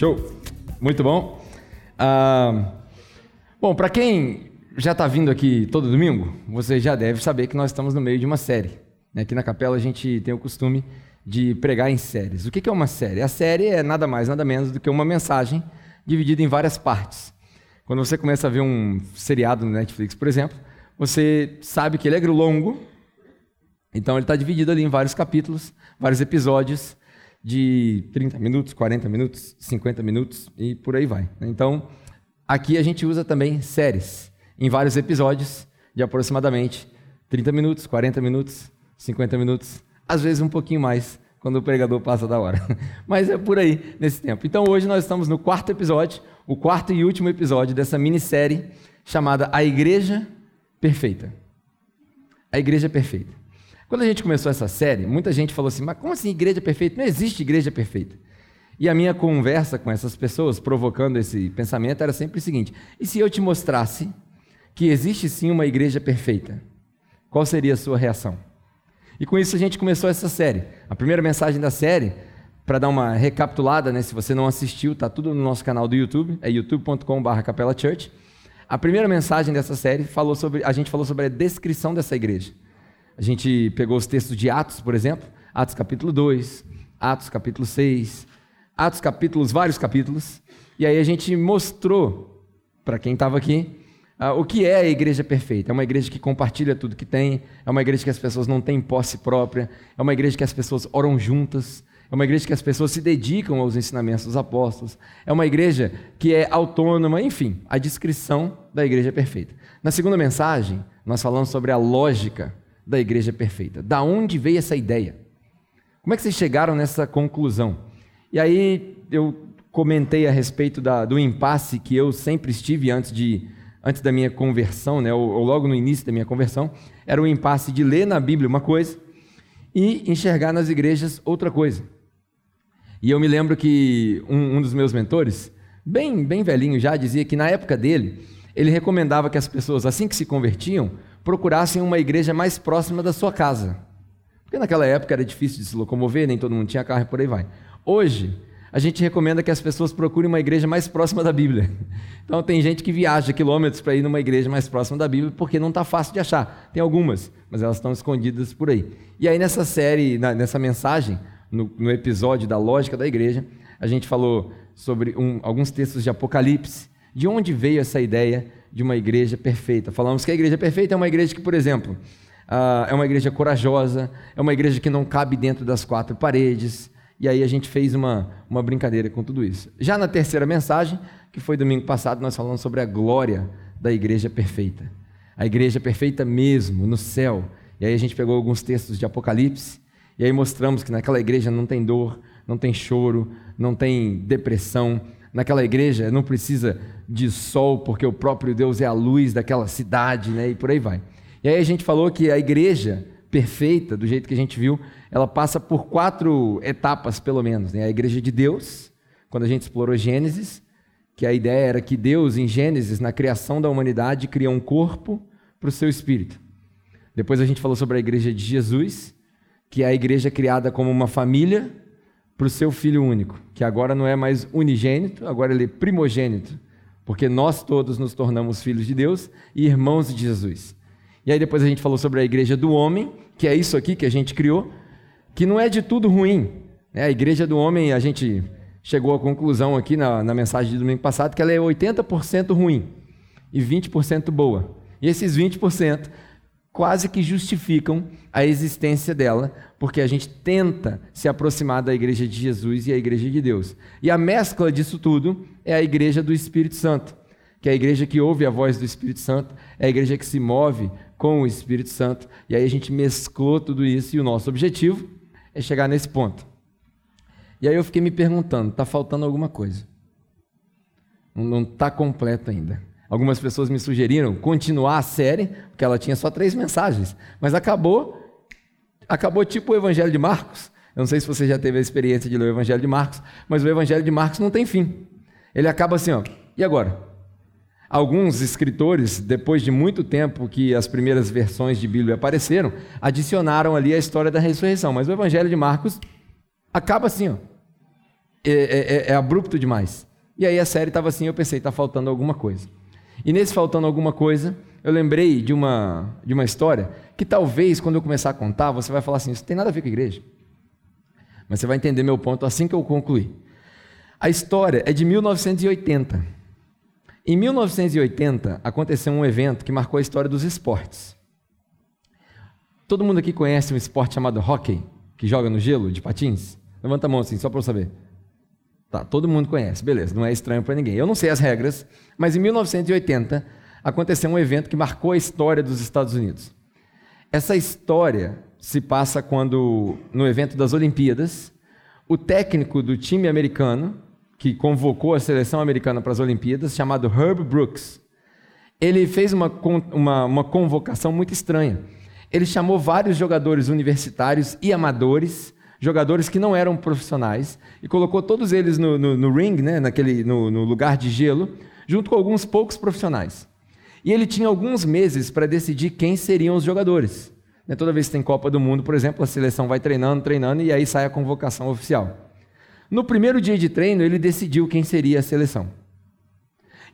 Show! Muito bom. Ah, bom, para quem já está vindo aqui todo domingo, você já deve saber que nós estamos no meio de uma série. né? Aqui na capela a gente tem o costume de pregar em séries. O que que é uma série? A série é nada mais, nada menos do que uma mensagem dividida em várias partes. Quando você começa a ver um seriado no Netflix, por exemplo, você sabe que ele é longo, então ele está dividido ali em vários capítulos, vários episódios de 30 minutos, 40 minutos, 50 minutos e por aí vai. né? Então, aqui a gente usa também séries em vários episódios de aproximadamente 30 minutos, 40 minutos, 50 minutos, às vezes um pouquinho mais quando o pregador passa da hora. Mas é por aí nesse tempo. Então hoje nós estamos no quarto episódio, o quarto e último episódio dessa minissérie chamada A Igreja Perfeita. A Igreja Perfeita. Quando a gente começou essa série, muita gente falou assim: mas como assim igreja perfeita? Não existe igreja perfeita. E a minha conversa com essas pessoas, provocando esse pensamento, era sempre o seguinte: e se eu te mostrasse que existe sim uma igreja perfeita? Qual seria a sua reação? E com isso a gente começou essa série. A primeira mensagem da série, para dar uma recapitulada, né, se você não assistiu, está tudo no nosso canal do YouTube, é youtube.com.br Capela Church. A primeira mensagem dessa série falou sobre, a gente falou sobre a descrição dessa igreja. A gente pegou os textos de Atos, por exemplo, Atos capítulo 2, Atos capítulo 6, Atos capítulos, vários capítulos, e aí a gente mostrou para quem estava aqui ah, o que é a igreja perfeita. É uma igreja que compartilha tudo que tem, é uma igreja que as pessoas não têm posse própria, é uma igreja que as pessoas oram juntas, é uma igreja que as pessoas se dedicam aos ensinamentos dos apóstolos, é uma igreja que é autônoma, enfim, a descrição da igreja perfeita. Na segunda mensagem, nós falamos sobre a lógica da igreja perfeita. Da onde veio essa ideia? Como é que vocês chegaram nessa conclusão? E aí eu comentei a respeito da- do impasse que eu sempre estive antes de antes da minha conversão, né, ou, ou logo no início da minha conversão, era o impasse de ler na Bíblia uma coisa e enxergar nas igrejas outra coisa. E eu me lembro que um, um dos meus mentores, bem, bem velhinho já, dizia que na época dele, ele recomendava que as pessoas, assim que se convertiam, procurassem uma igreja mais próxima da sua casa. Porque naquela época era difícil de se locomover, nem todo mundo tinha carro e por aí vai. Hoje, a gente recomenda que as pessoas procurem uma igreja mais próxima da Bíblia. Então, tem gente que viaja quilômetros para ir numa igreja mais próxima da Bíblia porque não está fácil de achar. Tem algumas, mas elas estão escondidas por aí. E aí, nessa série, nessa mensagem, no, no episódio da lógica da igreja, a gente falou sobre um- alguns textos de Apocalipse, de onde veio essa ideia de uma igreja perfeita. Falamos que a igreja perfeita é uma igreja que, por exemplo, ah, é uma igreja corajosa, é uma igreja que não cabe dentro das quatro paredes. E aí a gente fez uma, uma brincadeira com tudo isso. Já na terceira mensagem, que foi domingo passado, nós falamos sobre a glória da igreja perfeita. A igreja perfeita mesmo, no céu. E aí a gente pegou alguns textos de Apocalipse, e aí mostramos que naquela igreja não tem dor, não tem choro, não tem depressão. Naquela igreja não precisa de sol, porque o próprio Deus é a luz daquela cidade, né? E por aí vai. E aí a gente falou que a igreja perfeita, do jeito que a gente viu, ela passa por quatro etapas, pelo menos. Né? A igreja de Deus, quando a gente explorou Gênesis, que a ideia era que Deus, em Gênesis, na criação da humanidade, cria um corpo para o seu espírito. Depois a gente falou sobre a igreja de Jesus, que é a igreja criada como uma família para o seu filho único, que agora não é mais unigênito, agora ele é primogênito, porque nós todos nos tornamos filhos de Deus e irmãos de Jesus. E aí depois a gente falou sobre a igreja do homem, que é isso aqui que a gente criou, que não é de tudo ruim. né? A igreja do homem, a gente chegou à conclusão aqui na, na mensagem de domingo passado que ela é 80% ruim e 20% boa. E esses 20% quase que justificam a existência dela, porque a gente tenta se aproximar da igreja de Jesus e a igreja de Deus. E a mescla disso tudo é a igreja do Espírito Santo, que é a igreja que ouve a voz do Espírito Santo, é a igreja que se move com o Espírito Santo. E aí a gente mesclou tudo isso e o nosso objetivo é chegar nesse ponto. E aí eu fiquei me perguntando, está faltando alguma coisa? Não está completo ainda. Algumas pessoas me sugeriram continuar a série, porque ela tinha só três mensagens, mas acabou, acabou tipo o Evangelho de Marcos. Eu não sei se você já teve a experiência de ler o Evangelho de Marcos, mas o Evangelho de Marcos não tem fim. Ele acaba assim, ó. E agora? Alguns escritores, depois de muito tempo que as primeiras versões de Bíblia apareceram, adicionaram ali a história da ressurreição. Mas o Evangelho de Marcos acaba assim, ó. É, é- é abrupto demais. E aí a série estava assim, eu pensei, está faltando alguma coisa. E nesse faltando alguma coisa, eu lembrei de uma, de uma história que talvez, quando eu começar a contar, você vai falar assim, isso tem nada a ver com a igreja. Mas você vai entender meu ponto assim que eu concluir. A história é de 1980. Em 1980, aconteceu um evento que marcou a história dos esportes. Todo mundo aqui conhece um esporte chamado hockey, que joga no gelo, de patins? Levanta a mão assim, só para eu saber. Tá, todo mundo conhece, beleza, não é estranho para ninguém. Eu não sei as regras, mas em 1980 aconteceu um evento que marcou a história dos Estados Unidos. Essa história se passa quando, no evento das Olimpíadas, o técnico do time americano, que convocou a seleção americana para as Olimpíadas, chamado Herb Brooks, ele fez uma, uma, uma convocação muito estranha. Ele chamou vários jogadores universitários e amadores, jogadores que não eram profissionais, e colocou todos eles no, no, no ring, né, naquele, no, no lugar de gelo, junto com alguns poucos profissionais. E ele tinha alguns meses para decidir quem seriam os jogadores. Né, Toda vez que tem Copa do Mundo, por exemplo, a seleção vai treinando, treinando, e aí sai a convocação oficial. No primeiro dia de treino, ele decidiu quem seria a seleção.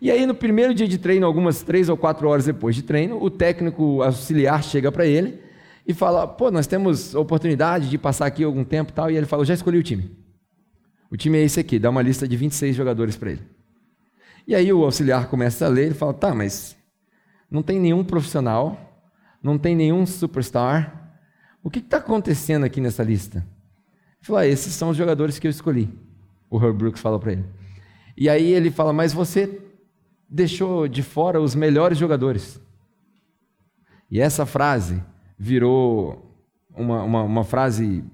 E aí, no primeiro dia de treino, algumas três ou quatro horas depois de treino, o técnico auxiliar chega para ele e fala: Pô, nós temos oportunidade de passar aqui algum tempo e tal. E ele fala: já escolhi o time. O time é esse aqui, dá uma lista de 26 jogadores para ele. E aí o auxiliar começa a ler e fala: Tá, mas não tem nenhum profissional, não tem nenhum superstar. O que está acontecendo aqui nessa lista? Ele falou: ah, esses são os jogadores que eu escolhi. O Herb Brooks falou para ele. E aí ele fala: Mas você deixou de fora os melhores jogadores. E essa frase virou uma, uma, uma frase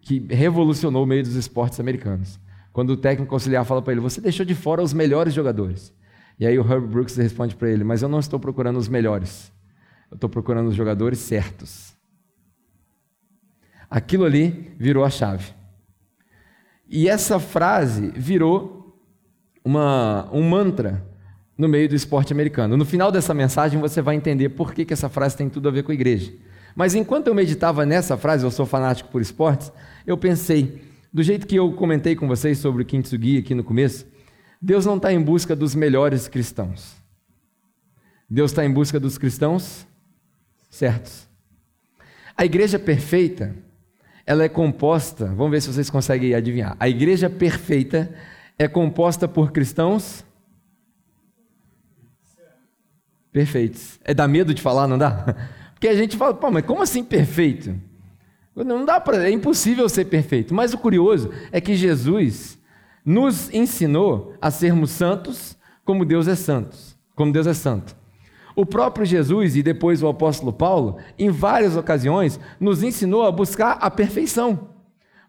que revolucionou o meio dos esportes americanos. Quando o técnico auxiliar fala para ele: Você deixou de fora os melhores jogadores. E aí o Herb Brooks responde para ele: Mas eu não estou procurando os melhores. Eu estou procurando os jogadores certos. Aquilo ali virou a chave. E essa frase virou uma, um mantra no meio do esporte americano. No final dessa mensagem você vai entender por que, que essa frase tem tudo a ver com a igreja. Mas enquanto eu meditava nessa frase, eu sou fanático por esportes, eu pensei, do jeito que eu comentei com vocês sobre o Kintsugi aqui no começo, Deus não está em busca dos melhores cristãos. Deus está em busca dos cristãos certos. A igreja perfeita, ela é composta, vamos ver se vocês conseguem adivinhar. A igreja perfeita é composta por cristãos perfeitos. É dá medo de falar, não dá? Porque a gente fala, pô, mas como assim perfeito? Não dá para, é impossível ser perfeito. Mas o curioso é que Jesus nos ensinou a sermos santos como Deus é santos, como Deus é santo. O próprio Jesus e depois o apóstolo Paulo, em várias ocasiões, nos ensinou a buscar a perfeição,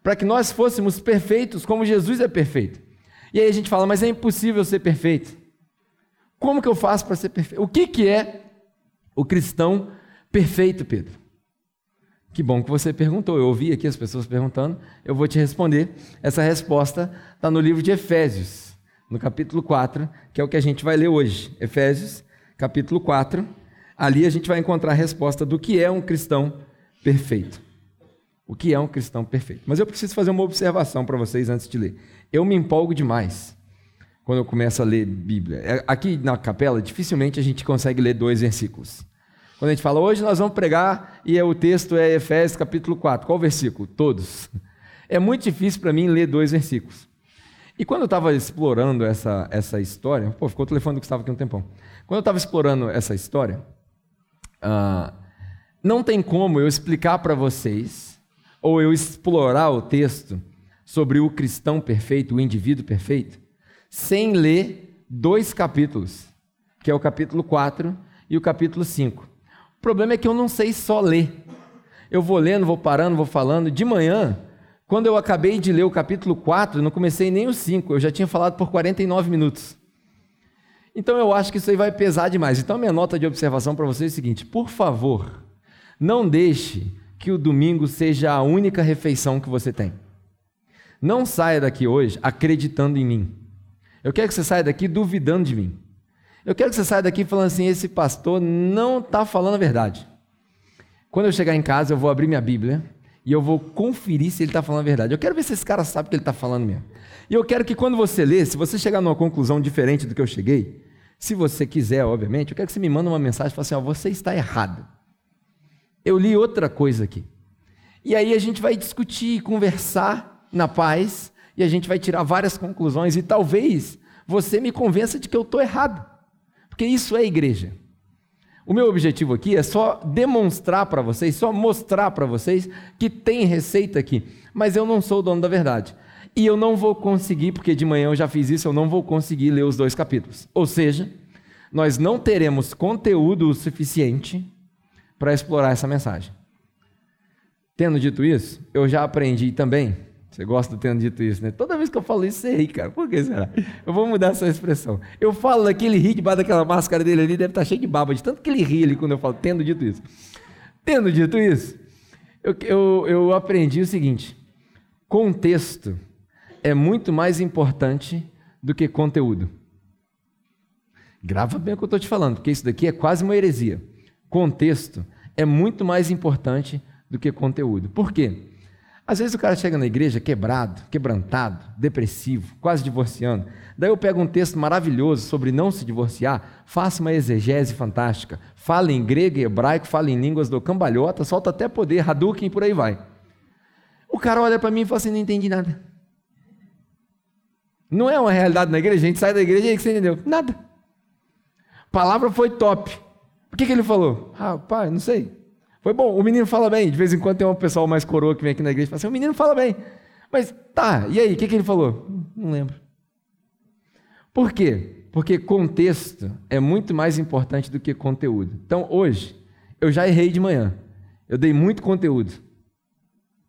para que nós fôssemos perfeitos como Jesus é perfeito. E aí a gente fala, mas é impossível ser perfeito. Como que eu faço para ser perfeito? O que, que é o cristão perfeito, Pedro? Que bom que você perguntou. Eu ouvi aqui as pessoas perguntando. Eu vou te responder. Essa resposta está no livro de Efésios, no capítulo 4, que é o que a gente vai ler hoje. Efésios, capítulo 4. Ali a gente vai encontrar a resposta do que é um cristão perfeito. O que é um cristão perfeito? Mas eu preciso fazer uma observação para vocês antes de ler. Eu me empolgo demais quando eu começo a ler Bíblia. É, Aqui na capela, dificilmente a gente consegue ler dois versículos. Quando a gente fala, hoje nós vamos pregar, e é, o texto é Efésios capítulo 4. Qual versículo? Todos. É muito difícil para mim ler dois versículos. E quando eu estava explorando essa, essa história, pô, ficou o telefone do Gustavo aqui um tempão. Quando eu estava explorando essa história, ah, não tem como eu explicar para vocês, ou eu explorar o texto sobre o cristão perfeito, o indivíduo perfeito, sem ler dois capítulos, que é o capítulo 4 e o capítulo 5. Problema é que eu não sei só ler. Eu vou lendo, vou parando, vou falando. De manhã, quando eu acabei de ler o capítulo 4, não comecei nem o 5, eu já tinha falado por 49 minutos. Então eu acho que isso aí vai pesar demais. Então minha nota de observação para vocês é o seguinte: por favor, não deixe que o domingo seja a única refeição que você tem. Não saia daqui hoje acreditando em mim. Eu quero que você saia daqui duvidando de mim. Eu quero que você saia daqui falando assim: esse pastor não está falando a verdade. Quando eu chegar em casa, eu vou abrir minha Bíblia e eu vou conferir se ele está falando a verdade. Eu quero ver se esse cara sabe o que ele está falando mesmo. E eu quero que quando você lê, se você chegar numa conclusão diferente do que eu cheguei, se você quiser, obviamente, eu quero que você me mande uma mensagem e fale assim: você está errado. Eu li outra coisa aqui. E aí a gente vai discutir, conversar na paz, e a gente vai tirar várias conclusões, e talvez você me convença de que eu estou errado. Porque isso é igreja. O meu objetivo aqui é só demonstrar para vocês, só mostrar para vocês que tem receita aqui. Mas eu não sou o dono da verdade. E eu não vou conseguir, porque de manhã eu já fiz isso, eu não vou conseguir ler os dois capítulos. Ou seja, nós não teremos conteúdo o suficiente para explorar essa mensagem. Tendo dito isso, eu já aprendi também. Você gosta de tendo dito isso, né? Toda vez que eu falo isso, você ri, cara. Por que será? Eu vou mudar essa expressão. Eu falo daquele ri debaixo daquela máscara dele ali, deve estar cheio de baba, de tanto que ele ri ali quando eu falo, tendo dito isso. Tendo dito isso, eu, eu, eu aprendi o seguinte: contexto é muito mais importante do que conteúdo. Grava bem o que eu estou te falando, porque isso daqui é quase uma heresia. Contexto é muito mais importante do que conteúdo. Por quê? Às vezes o cara chega na igreja quebrado, quebrantado, depressivo, quase divorciando. Daí eu pego um texto maravilhoso sobre não se divorciar, faço uma exegese fantástica, fala em grego e hebraico, fala em línguas do cambalhota, solta até poder, Hadouken e por aí vai. O cara olha para mim e fala assim: não entendi nada. Não é uma realidade na igreja, a gente sai da igreja e aí você entendeu? Nada. A palavra foi top. O que, que ele falou? Ah, pai, não sei. Foi bom, o menino fala bem. De vez em quando tem um pessoal mais coroa que vem aqui na igreja e fala assim: o menino fala bem. Mas tá, e aí, o que, que ele falou? Não lembro. Por quê? Porque contexto é muito mais importante do que conteúdo. Então, hoje, eu já errei de manhã. Eu dei muito conteúdo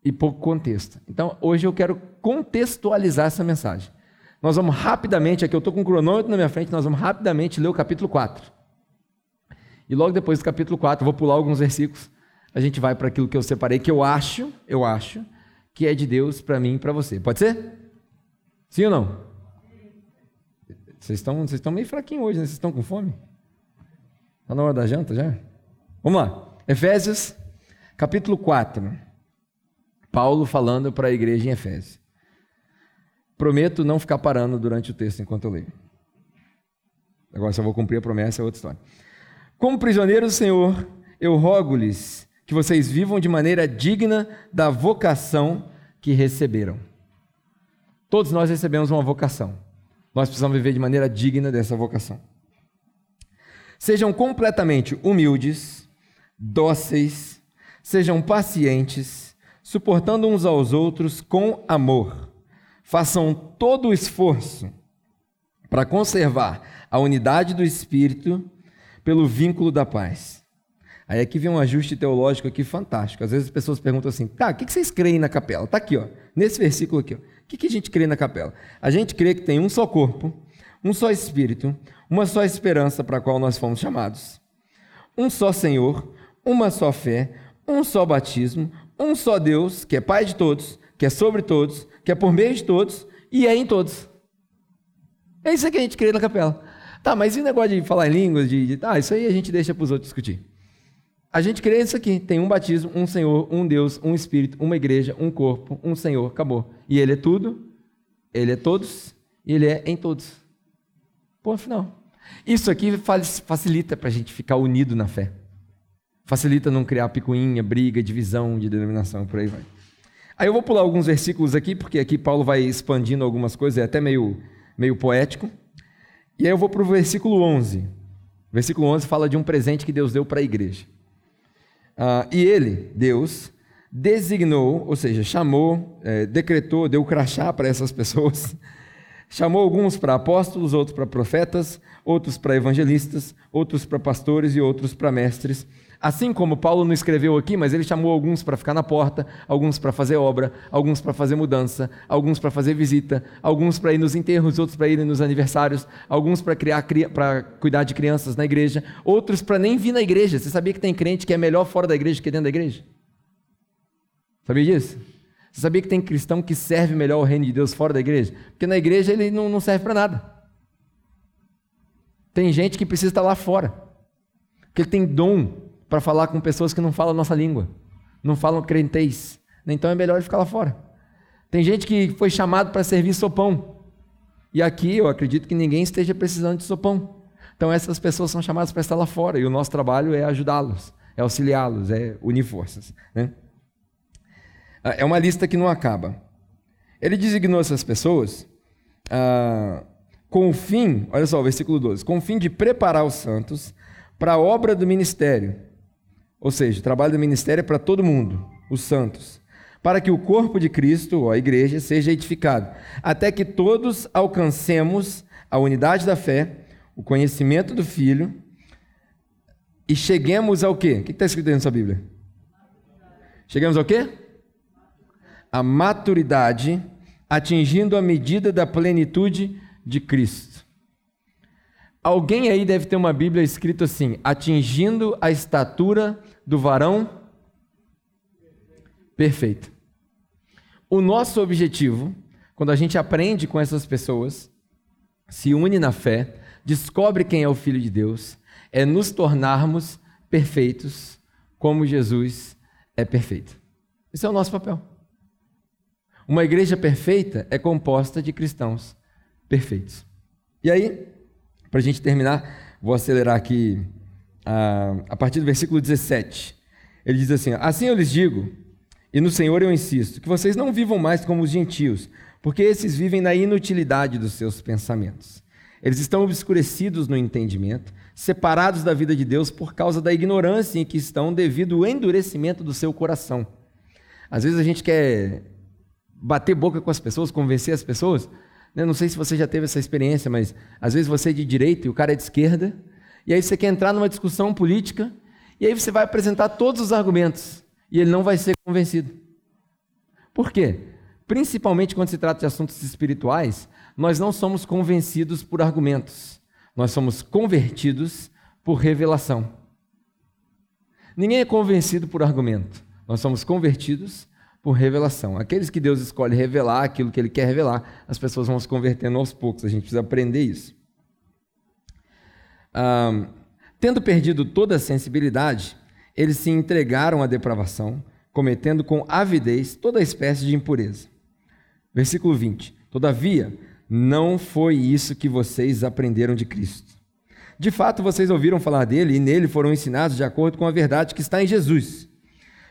e pouco contexto. Então, hoje eu quero contextualizar essa mensagem. Nós vamos rapidamente, aqui eu estou com o cronômetro na minha frente, nós vamos rapidamente ler o capítulo 4. E logo depois do capítulo 4, eu vou pular alguns versículos, a gente vai para aquilo que eu separei, que eu acho, eu acho, que é de Deus para mim e para você. Pode ser? Sim ou não? Vocês estão, vocês estão meio fraquinhos hoje, né? Vocês estão com fome? Está na hora da janta já? Vamos lá. Efésios, capítulo 4. Paulo falando para a igreja em Efésios. Prometo não ficar parando durante o texto enquanto eu leio. Agora, se eu vou cumprir a promessa, é outra história. Como prisioneiros do Senhor, eu rogo-lhes que vocês vivam de maneira digna da vocação que receberam. Todos nós recebemos uma vocação. Nós precisamos viver de maneira digna dessa vocação. Sejam completamente humildes, dóceis, sejam pacientes, suportando uns aos outros com amor façam todo o esforço para conservar a unidade do espírito pelo vínculo da paz. Aí aqui vem um ajuste teológico aqui fantástico. Às vezes as pessoas perguntam assim: tá, o que vocês creem na capela? Está aqui, ó, nesse versículo aqui. Ó. O que a gente crê na capela? A gente crê que tem um só corpo, um só espírito, uma só esperança para a qual nós fomos chamados, um só Senhor, uma só fé, um só batismo, um só Deus, que é Pai de todos, que é sobre todos, que é por meio de todos e é em todos. É isso que a gente crê na capela. Tá, mas e o negócio de falar em línguas, de, de ah, isso aí a gente deixa para os outros discutir. A gente crê nisso aqui. Tem um batismo, um Senhor, um Deus, um Espírito, uma igreja, um corpo, um Senhor, acabou. E Ele é tudo, Ele é todos, e Ele é em todos. Ponto final. Isso aqui facilita para a gente ficar unido na fé. Facilita não criar picuinha, briga, divisão de denominação, por aí vai. Aí eu vou pular alguns versículos aqui, porque aqui Paulo vai expandindo algumas coisas, é até meio, meio poético. E aí eu vou para o versículo 11. O versículo 11 fala de um presente que Deus deu para a igreja. Ah, e ele, Deus, designou, ou seja, chamou, é, decretou, deu crachá para essas pessoas. Chamou alguns para apóstolos, outros para profetas, outros para evangelistas, outros para pastores e outros para mestres Assim como Paulo não escreveu aqui, mas ele chamou alguns para ficar na porta, alguns para fazer obra, alguns para fazer mudança, alguns para fazer visita, alguns para ir nos enterros, outros para ir nos aniversários, alguns para criar para cuidar de crianças na igreja, outros para nem vir na igreja. Você sabia que tem crente que é melhor fora da igreja que dentro da igreja? Sabia disso? Você sabia que tem cristão que serve melhor o reino de Deus fora da igreja? Porque na igreja ele não, não serve para nada. Tem gente que precisa estar lá fora. Porque ele tem dom para falar com pessoas que não falam a nossa língua, não falam crentez. Então é melhor ficar lá fora. Tem gente que foi chamado para servir sopão. E aqui eu acredito que ninguém esteja precisando de sopão. Então essas pessoas são chamadas para estar lá fora e o nosso trabalho é ajudá-los, é auxiliá-los, é unir forças. Né? É uma lista que não acaba. Ele designou essas pessoas ah, com o fim, olha só, o versículo 12, com o fim de preparar os santos para a obra do ministério. Ou seja, o trabalho do ministério é para todo mundo, os santos, para que o corpo de Cristo, ou a igreja, seja edificado, até que todos alcancemos a unidade da fé, o conhecimento do Filho e cheguemos ao quê? O que está escrito aí na sua Bíblia? Chegamos ao quê? A maturidade, atingindo a medida da plenitude de Cristo. Alguém aí deve ter uma Bíblia escrito assim: atingindo a estatura do varão perfeito. O nosso objetivo, quando a gente aprende com essas pessoas, se une na fé, descobre quem é o Filho de Deus, é nos tornarmos perfeitos como Jesus é perfeito. Esse é o nosso papel. Uma igreja perfeita é composta de cristãos perfeitos. E aí, para a gente terminar, vou acelerar aqui a, partir do versículo 17. Ele diz assim: Assim eu lhes digo, e no Senhor eu insisto, que vocês não vivam mais como os gentios, porque esses vivem na inutilidade dos seus pensamentos. Eles estão obscurecidos no entendimento, separados da vida de Deus por causa da ignorância em que estão devido ao endurecimento do seu coração. Às vezes a gente quer bater boca com as pessoas, convencer as pessoas. Né? Não sei se você já teve essa experiência, mas às vezes você é de direita e o cara é de esquerda, e aí você quer entrar numa discussão política, e aí você vai apresentar todos os argumentos e ele não vai ser convencido. Por quê? Principalmente quando se trata de assuntos espirituais, nós não somos convencidos por argumentos, nós somos convertidos por revelação. Ninguém é convencido por argumento, nós somos convertidos por revelação. Aqueles que Deus escolhe revelar aquilo que Ele quer revelar, as pessoas vão se convertendo aos poucos, a gente precisa aprender isso. Tendo perdido toda a sensibilidade, eles se entregaram à depravação, cometendo com avidez toda espécie de impureza. Versículo 20: Todavia, não foi isso que vocês aprenderam de Cristo. De fato, vocês ouviram falar dele e nele foram ensinados de acordo com a verdade que está em Jesus.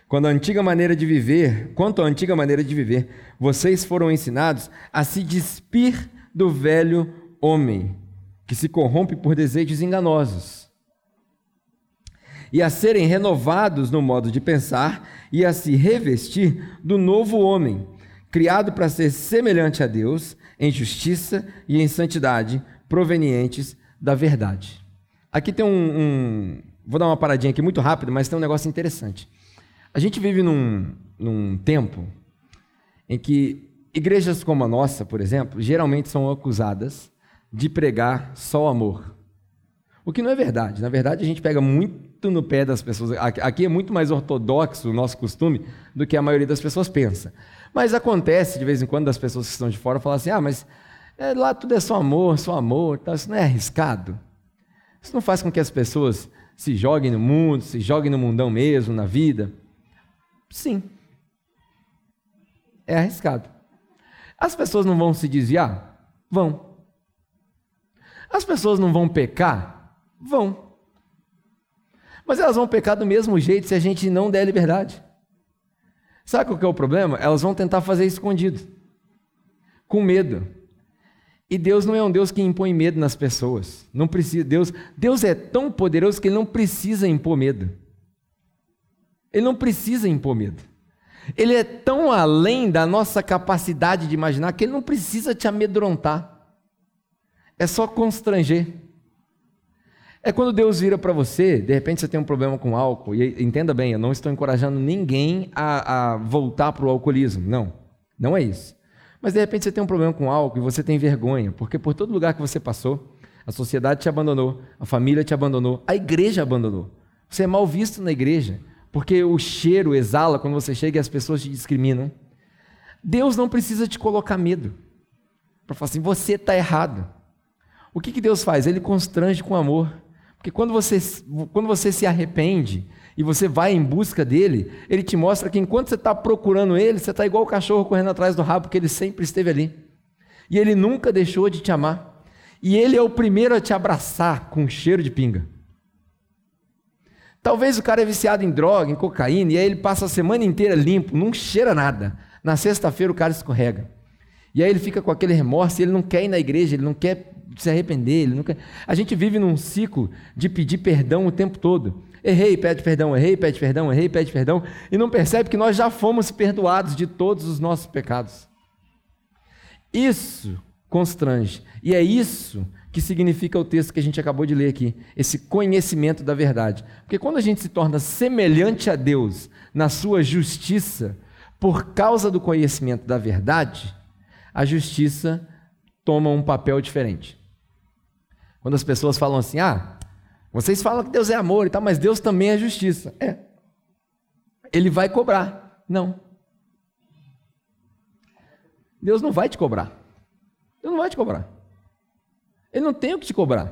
Quando a antiga maneira de viver, quanto à antiga maneira de viver, vocês foram ensinados a se despir do velho homem, que se corrompe por desejos enganosos e a serem renovados no modo de pensar e a se revestir do novo homem, criado para ser semelhante a Deus em justiça e em santidade, provenientes da verdade. Aqui tem um, um Vou dar uma paradinha aqui muito rápido, mas tem um negócio interessante. A gente vive num, num tempo em que igrejas como a nossa, por exemplo, geralmente são acusadas de pregar só o amor. O que não é verdade. Na verdade, a gente pega muito no pé das pessoas. Aqui é muito mais ortodoxo o nosso costume do que a maioria das pessoas pensa. Mas acontece de vez em quando das pessoas que estão de fora falar assim: ah, mas é, lá tudo é só amor, só amor, tá? isso não é arriscado. Isso não faz com que as pessoas se joguem no mundo, se joguem no mundão mesmo, na vida. Sim. É arriscado. As pessoas não vão se desviar? Vão. As pessoas não vão pecar? Vão. Mas elas vão pecar do mesmo jeito se a gente não der liberdade. Sabe qual que é o problema? Elas vão tentar fazer escondido, com medo. E Deus não é um Deus que impõe medo nas pessoas. Não precisa. Deus, Deus é tão poderoso que ele não precisa impor medo. Ele não precisa impor medo. Ele é tão além da nossa capacidade de imaginar que ele não precisa te amedrontar. É só constranger. É quando Deus vira para você, de repente você tem um problema com álcool, e entenda bem, eu não estou encorajando ninguém a, a voltar para o alcoolismo, não, não é isso. Mas de repente você tem um problema com álcool e você tem vergonha, porque por todo lugar que você passou, a sociedade te abandonou, a família te abandonou, a igreja abandonou. Você é mal visto na igreja, porque o cheiro exala quando você chega e as pessoas te discriminam. Deus não precisa te colocar medo para falar assim: você está errado. O que, que Deus faz? Ele constrange com amor. Porque quando você, quando você se arrepende e você vai em busca dele, ele te mostra que enquanto você está procurando ele, você está igual o cachorro correndo atrás do rabo, porque ele sempre esteve ali. E ele nunca deixou de te amar. E ele é o primeiro a te abraçar com um cheiro de pinga. Talvez o cara é viciado em droga, em cocaína, e aí ele passa a semana inteira limpo, não cheira nada. Na sexta-feira o cara escorrega. E aí ele fica com aquele remorso, e ele não quer ir na igreja, ele não quer se arrepender, ele quer... A gente vive num ciclo de pedir perdão o tempo todo. Errei, pede perdão, errei, pede perdão, errei, pede perdão, e não percebe que nós já fomos perdoados de todos os nossos pecados. Isso constrange. E é isso que significa o texto que a gente acabou de ler aqui, esse conhecimento da verdade. Porque quando a gente se torna semelhante a Deus na sua justiça, por causa do conhecimento da verdade, a justiça toma um papel diferente. Quando as pessoas falam assim: "Ah, vocês falam que Deus é amor e tal, mas Deus também é justiça". É. Ele vai cobrar. Não. Deus não vai te cobrar. Deus não vai te cobrar. Ele não tem o que te cobrar.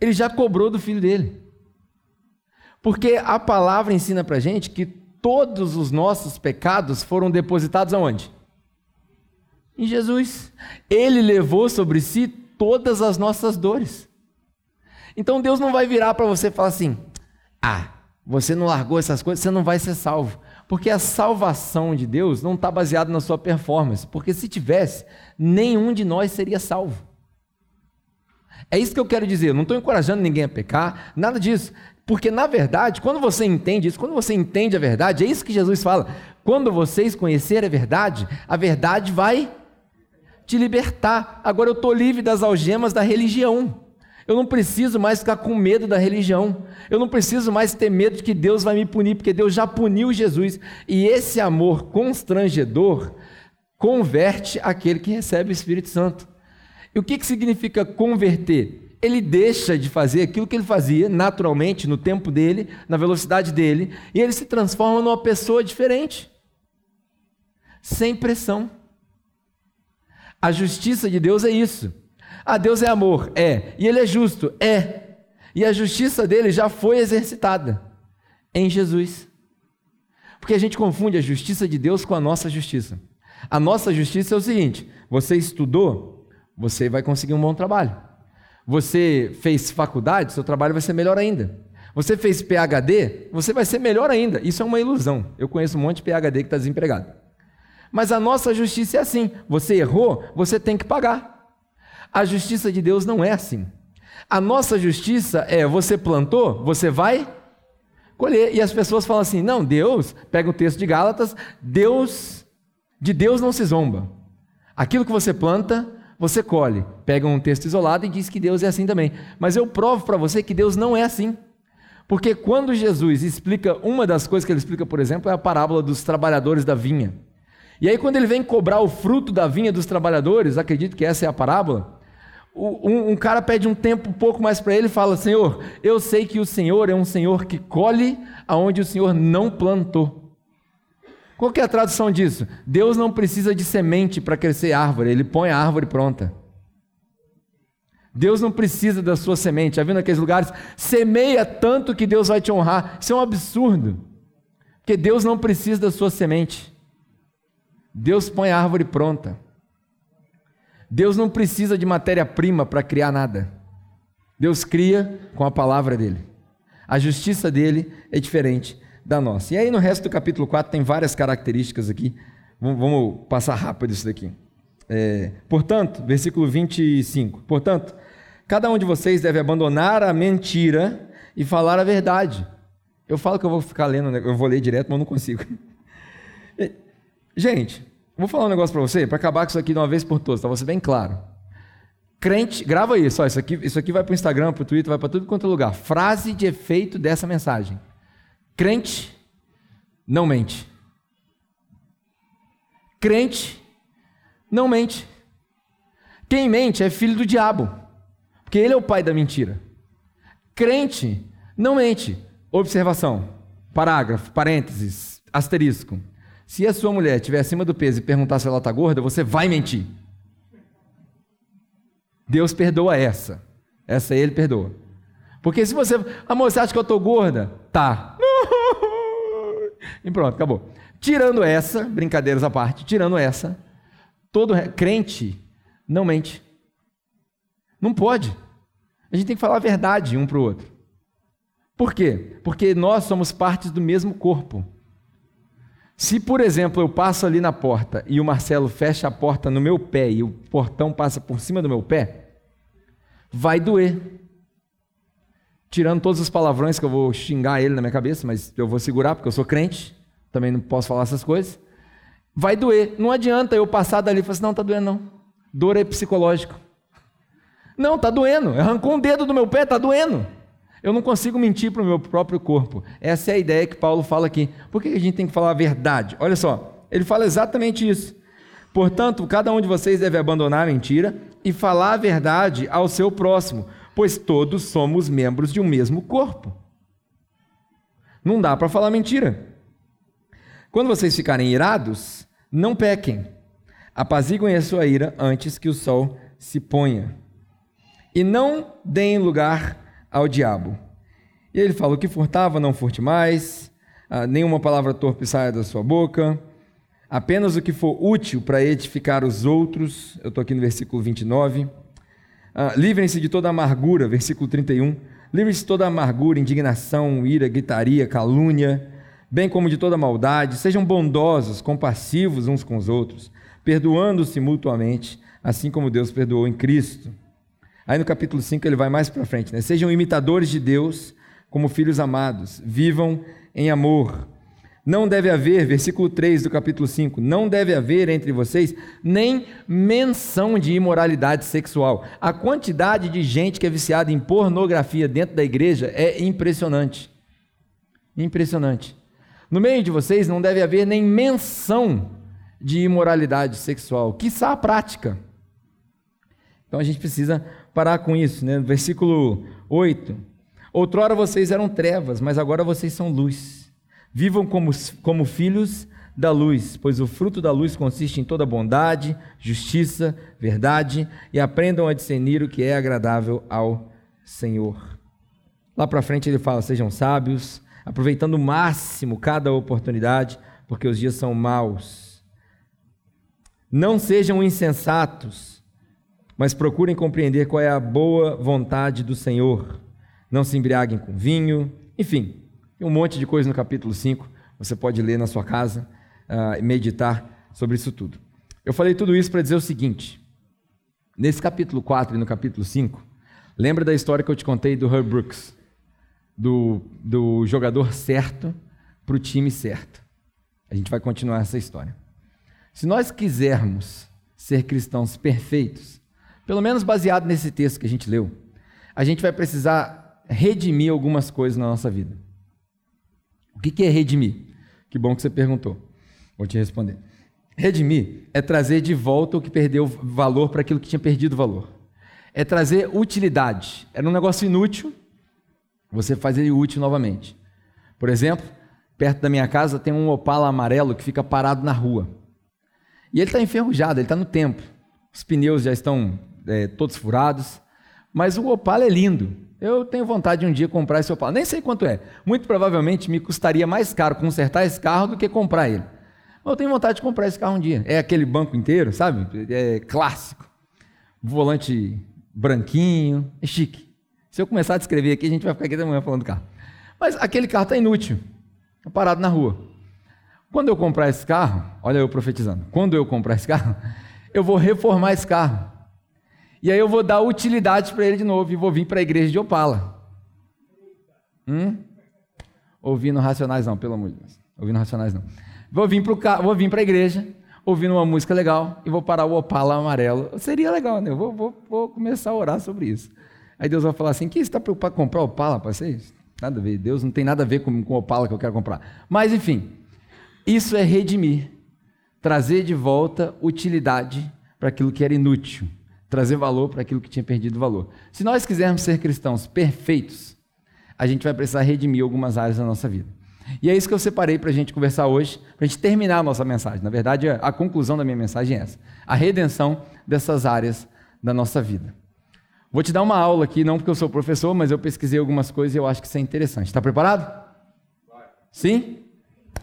Ele já cobrou do filho dele. Porque a palavra ensina para gente que todos os nossos pecados foram depositados aonde? Em Jesus. Ele levou sobre si todas as nossas dores. Então Deus não vai virar para você e falar assim: ah, você não largou essas coisas, você não vai ser salvo. Porque a salvação de Deus não está baseada na sua performance. Porque se tivesse, nenhum de nós seria salvo. É isso que eu quero dizer. Eu não estou encorajando ninguém a pecar, nada disso. Porque, na verdade, quando você entende isso, quando você entende a verdade, é isso que Jesus fala. Quando vocês conhecerem a verdade, a verdade vai te libertar. Agora eu estou livre das algemas da religião. Eu não preciso mais ficar com medo da religião. Eu não preciso mais ter medo de que Deus vai me punir, porque Deus já puniu Jesus. E esse amor constrangedor converte aquele que recebe o Espírito Santo. E o que, que significa converter? Ele deixa de fazer aquilo que ele fazia naturalmente, no tempo dele, na velocidade dele, e ele se transforma numa pessoa diferente, sem pressão. A justiça de Deus é isso. Ah, Deus é amor? É. E Ele é justo? É. E a justiça dele já foi exercitada em Jesus. Porque a gente confunde a justiça de Deus com a nossa justiça. A nossa justiça é o seguinte: você estudou, você vai conseguir um bom trabalho. Você fez faculdade, seu trabalho vai ser melhor ainda. Você fez PhD, você vai ser melhor ainda. Isso é uma ilusão. Eu conheço um monte de PhD que está desempregado. Mas a nossa justiça é assim: você errou, você tem que pagar. A justiça de Deus não é assim. A nossa justiça é: você plantou, você vai colher. E as pessoas falam assim: não, Deus, pega o texto de Gálatas, Deus, de Deus não se zomba. Aquilo que você planta, você colhe. Pega um texto isolado e diz que Deus é assim também. Mas eu provo para você que Deus não é assim. Porque quando Jesus explica, uma das coisas que ele explica, por exemplo, é a parábola dos trabalhadores da vinha. E aí, quando ele vem cobrar o fruto da vinha dos trabalhadores, acredito que essa é a parábola, um, um, cara pede um tempo um pouco mais para ele e fala: Senhor, eu sei que o Senhor é um Senhor que colhe aonde o Senhor não plantou. Qual é a tradução disso? Deus não precisa de semente para crescer árvore, ele põe a árvore pronta. Deus não precisa da sua semente. Já viu naqueles lugares? Semeia tanto que Deus vai te honrar. Isso é um absurdo. Porque Deus não precisa da sua semente. Deus põe a árvore pronta. Deus não precisa de matéria-prima para criar nada. Deus cria com a palavra dele. A justiça dele é diferente da nossa. E aí no resto do capítulo 4 tem várias características aqui. Vamos passar rápido isso daqui. É, portanto, versículo 25. Portanto, cada um de vocês deve abandonar a mentira e falar a verdade. Eu falo que eu vou ficar lendo, eu vou ler direto, mas não consigo. Gente, Vou falar um negócio para você, para acabar com isso aqui de uma vez por todas, para você bem claro. Crente, grava isso, ó, isso aqui, isso aqui vai para o Instagram, para o Twitter, vai para tudo quanto é lugar. Frase de efeito dessa mensagem. Crente não mente. Crente não mente. Quem mente é filho do diabo, porque ele é o pai da mentira. Crente não mente. Observação, parágrafo, parênteses, asterisco. Se a sua mulher estiver acima do peso e perguntar se ela está gorda, você vai mentir. Deus perdoa essa. Essa ele perdoa. Porque se você. Amor, você acha que eu estou gorda? Tá. E pronto, acabou. Tirando essa, brincadeiras à parte, tirando essa, todo crente não mente. Não pode. A gente tem que falar a verdade um para o outro. Por quê? Porque nós somos partes do mesmo corpo. Se, por exemplo, eu passo ali na porta e o Marcelo fecha a porta no meu pé e o portão passa por cima do meu pé, vai doer. Tirando todos os palavrões que eu vou xingar ele na minha cabeça, mas eu vou segurar porque eu sou crente, também não posso falar essas coisas. Vai doer. Não adianta eu passar dali e falar assim: não, tá doendo não. Dor é psicológico. Não, tá doendo. Arrancou um dedo do meu pé, tá doendo. Eu não consigo mentir para o meu próprio corpo. Essa é a ideia que Paulo fala aqui. Por que a gente tem que falar a verdade? Olha só, ele fala exatamente isso. Portanto, cada um de vocês deve abandonar a mentira e falar a verdade ao seu próximo, pois todos somos membros de um mesmo corpo. Não dá para falar mentira. Quando vocês ficarem irados, não pequem. Apaziguem a sua ira antes que o sol se ponha. E não deem lugar ao diabo. E ele fala: o que furtava, não furte mais, ah, nenhuma palavra torpe saia da sua boca, apenas o que for útil para edificar os outros. Eu estou aqui no versículo 29. Ah, Livrem-se de toda amargura, versículo 31. Livrem-se de toda amargura, indignação, ira, gritaria, calúnia bem como de toda maldade, sejam bondosos, compassivos uns com os outros, perdoando-se mutuamente, assim como Deus perdoou em Cristo. Aí no capítulo 5 ele vai mais para frente, né? Sejam imitadores de Deus como filhos amados, vivam em amor. Não deve haver, versículo 3 do capítulo 5, não deve haver entre vocês nem menção de imoralidade sexual. A quantidade de gente que é viciada em pornografia dentro da igreja é impressionante. Impressionante. No meio de vocês não deve haver nem menção de imoralidade sexual, quiçá a prática. Então a gente precisa parar com isso, né? Versículo 8. Outrora vocês eram trevas, mas agora vocês são luz. Vivam como, como filhos da luz, pois o fruto da luz consiste em toda bondade, justiça, verdade, e aprendam a discernir o que é agradável ao Senhor. Lá para frente ele fala: sejam sábios, aproveitando o máximo cada oportunidade, porque os dias são maus. Não sejam insensatos, mas procurem compreender qual é a boa vontade do Senhor. Não se embriaguem com vinho, enfim, um monte de coisa no capítulo 5, você pode ler na sua casa uh, e meditar sobre isso tudo. Eu falei tudo isso para dizer o seguinte: nesse capítulo 4 e no capítulo 5, lembra da história que eu te contei do Herb Brooks? do, do jogador certo para o time certo. A gente vai continuar essa história. Se nós quisermos ser cristãos perfeitos, pelo menos baseado nesse texto que a gente leu, a gente vai precisar redimir algumas coisas na nossa vida. O que é redimir? Que bom que você perguntou. Vou te responder. Redimir é trazer de volta o que perdeu valor para aquilo que tinha perdido valor. É trazer utilidade. Era um negócio inútil, você faz ele útil novamente. Por exemplo, perto da minha casa tem um Opala amarelo que fica parado na rua. E ele está enferrujado, ele está no tempo. Os pneus já estão é, todos furados, mas o Opala é lindo. Eu tenho vontade de um dia comprar esse Opala. Nem sei quanto é. Muito provavelmente me custaria mais caro consertar esse carro do que comprar ele. Mas eu tenho vontade de comprar esse carro um dia. É aquele banco inteiro, sabe? É clássico. Volante branquinho, é chique. Se eu começar a descrever aqui, a gente vai ficar aqui da manhã falando do carro. Mas aquele carro está inútil, está parado na rua. Quando eu comprar esse carro, olha eu profetizando, quando eu comprar esse carro, eu vou reformar esse carro. E aí eu vou dar utilidade para ele de novo e vou vir para a igreja de Opala. Hum? Ouvindo Racionais não, pelo amor de Deus. Ouvindo Racionais não. Vou vir para a igreja, ouvindo uma música legal e vou parar o Opala amarelo. Seria legal, né? Eu vou, vou, vou começar a orar sobre isso. Aí Deus vai falar assim: que está preocupado em comprar Opala para vocês? Nada a ver. Deus não tem nada a ver com, com Opala que eu quero comprar. Mas, enfim, isso é redimir. Trazer de volta utilidade para aquilo que era inútil. Trazer valor para aquilo que tinha perdido valor. Se nós quisermos ser cristãos perfeitos, a gente vai precisar redimir algumas áreas da nossa vida. E é isso que eu separei para a gente conversar hoje, para a gente terminar a nossa mensagem. Na verdade, a conclusão da minha mensagem é essa: a redenção dessas áreas da nossa vida. Vou te dar uma aula aqui, não porque eu sou professor, mas eu pesquisei algumas coisas e eu acho que isso é interessante. Está preparado? Sim?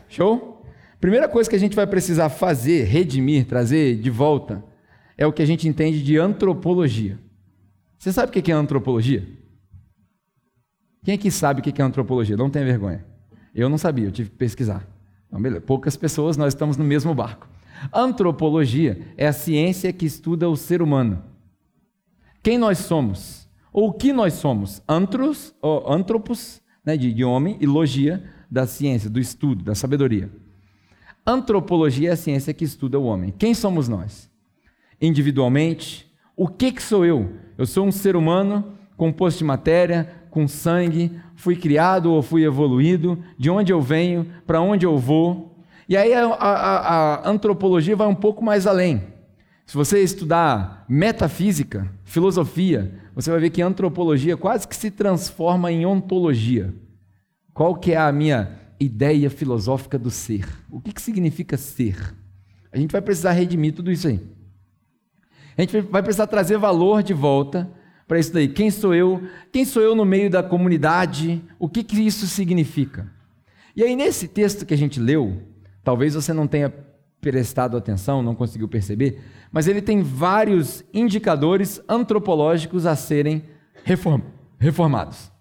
Show? Primeira coisa que a gente vai precisar fazer, redimir, trazer de volta, é o que a gente entende de antropologia. Você sabe o que é antropologia? Quem aqui sabe o que é antropologia? Não tenha vergonha. Eu não sabia, eu tive que pesquisar. Então, beleza. Poucas pessoas, nós estamos no mesmo barco. Antropologia é a ciência que estuda o ser humano. Quem nós somos? Ou o que nós somos? Antros, ou antropos, né, de, de homem, e logia, da ciência, do estudo, da sabedoria. Antropologia é a ciência que estuda o homem. Quem somos nós? Individualmente, o que, que sou eu? Eu sou um ser humano composto de matéria, com sangue, fui criado ou fui evoluído, de onde eu venho, para onde eu vou. E aí a, a, a, antropologia vai um pouco mais além. Se você estudar metafísica, filosofia, você vai ver que antropologia quase que se transforma em ontologia. Qual que é a minha ideia filosófica do ser? O que, que significa ser? A gente vai precisar redimir tudo isso aí. A gente vai precisar trazer valor de volta para isso daí. Quem sou eu? Quem sou eu no meio da comunidade? O que, que isso significa? E aí, nesse texto que a gente leu, talvez você não tenha prestado atenção, não conseguiu perceber, mas ele tem vários indicadores antropológicos a serem reform reformados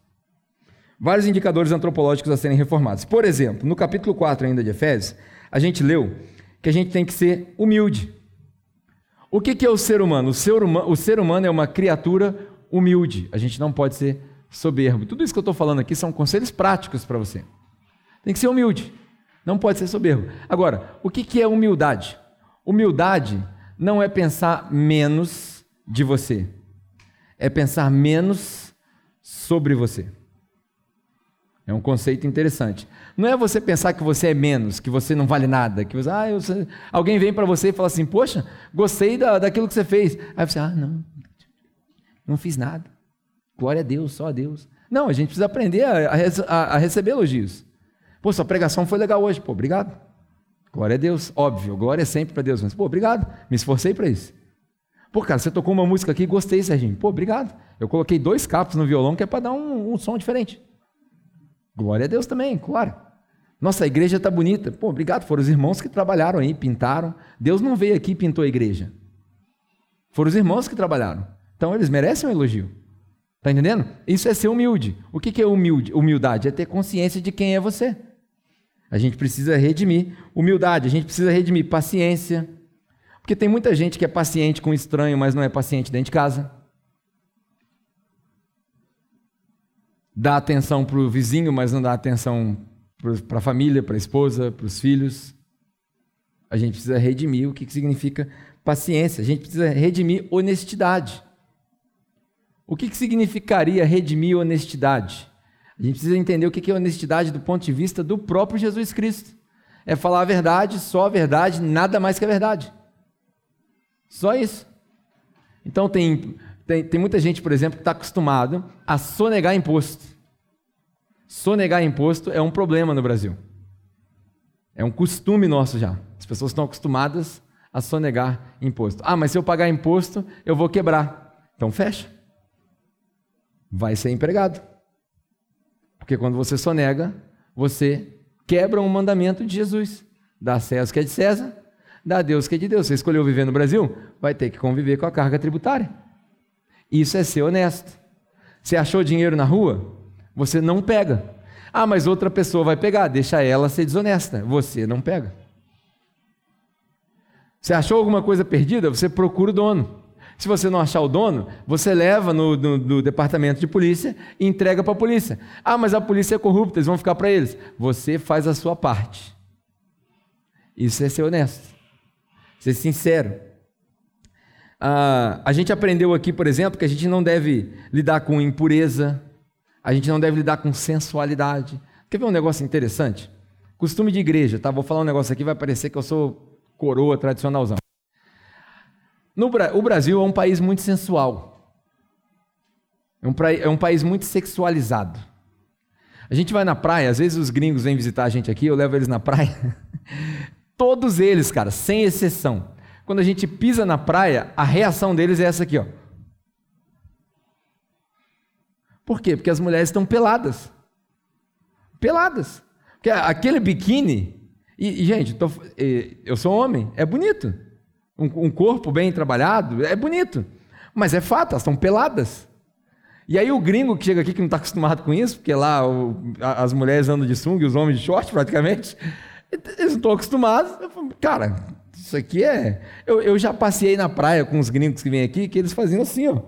vários indicadores antropológicos a serem reformados. Por exemplo, no capítulo 4 ainda de Efésios, a gente leu que a gente tem que ser humilde. O que, é o ser humano? O ser, humano? o ser humano é uma criatura humilde. A gente não pode ser soberbo. Tudo isso que eu estou falando aqui são conselhos práticos para você. Tem que ser humilde. Não pode ser soberbo. Agora, o que é humildade? Humildade não é pensar menos de você, é pensar menos sobre você. É um conceito interessante. Não é você pensar que você é menos, que você não vale nada, que você, ah, eu, alguém vem para você e fala assim, poxa, gostei da, daquilo que você fez. Aí você, ah, não, não fiz nada. Glória a Deus, só a Deus. Não, a gente precisa aprender a, a, a receber elogios. Pô, sua pregação foi legal hoje. Pô, obrigado. Glória a Deus. Óbvio, glória é sempre para Deus. Mas, pô, obrigado. Me esforcei para isso. Pô, cara, você tocou uma música aqui, gostei, Serginho. Pô, obrigado. Eu coloquei dois capos no violão que é para dar um, um som diferente. Glória a Deus também, claro. Nossa, igreja está bonita. Pô, obrigado. Foram os irmãos que trabalharam aí, pintaram. Deus não veio aqui e pintou a igreja. Foram os irmãos que trabalharam. Então eles merecem um elogio. Está entendendo? Isso é ser humilde. O que é humilde? humildade? É ter consciência de quem é você. A gente precisa redimir humildade, a gente precisa redimir paciência. Porque tem muita gente que é paciente com estranho, mas não é paciente dentro de casa. Dá atenção para o vizinho, mas não dá atenção para a família, para a esposa, para os filhos. A gente precisa redimir o que significa paciência. A gente precisa redimir honestidade. O que significaria redimir honestidade? A gente precisa entender o que é honestidade do ponto de vista do próprio Jesus Cristo. É falar a verdade, só a verdade, nada mais que a verdade. Só isso. Então tem tem, tem muita gente, por exemplo, que está acostumado a sonegar imposto. Sonegar imposto é um problema no Brasil. É um costume nosso já. As pessoas estão acostumadas a sonegar imposto. Ah, mas se eu pagar imposto, eu vou quebrar. Então fecha. Vai ser empregado. Porque quando você sonega, você quebra um mandamento de Jesus. Dá César o que é de César, dá Deus o que é de Deus. Você escolheu viver no Brasil? Vai ter que conviver com a carga tributária. Isso é ser honesto. Você achou dinheiro na rua? Você não pega. Ah, mas outra pessoa vai pegar, deixa ela ser desonesta. Você não pega. Você achou alguma coisa perdida? Você procura o dono. Se você não achar o dono, você leva no, no, no departamento de polícia e entrega para a polícia. Ah, mas a polícia é corrupta, eles vão ficar para eles. Você faz a sua parte. Isso é ser honesto, ser sincero. Ah, a gente aprendeu aqui, por exemplo, que a gente não deve lidar com impureza, a gente não deve lidar com sensualidade. Quer ver um negócio interessante? Costume de igreja, tá? Vou falar um negócio aqui, vai parecer que eu sou coroa tradicionalzão. No, o Brasil é um país muito sensual. É um, é um país muito sexualizado. A gente vai na praia, às vezes os gringos vêm visitar a gente aqui, eu levo eles na praia. Todos eles, cara, sem exceção, quando a gente pisa na praia, a reação deles é essa aqui, ó. Por quê? Porque as mulheres estão peladas. Peladas. Porque aquele biquíni. E, e, gente, tô- eu sou homem, é bonito. Um, um corpo bem trabalhado é bonito. Mas é fato, elas estão peladas. E aí o gringo que chega aqui que não está acostumado com isso, porque lá o- as mulheres andam de sunga e os homens de short praticamente, eles não estão acostumados. Falo, Cara, isso aqui é. Eu, eu já passei na praia com os gringos que vêm aqui, que eles faziam assim, ó,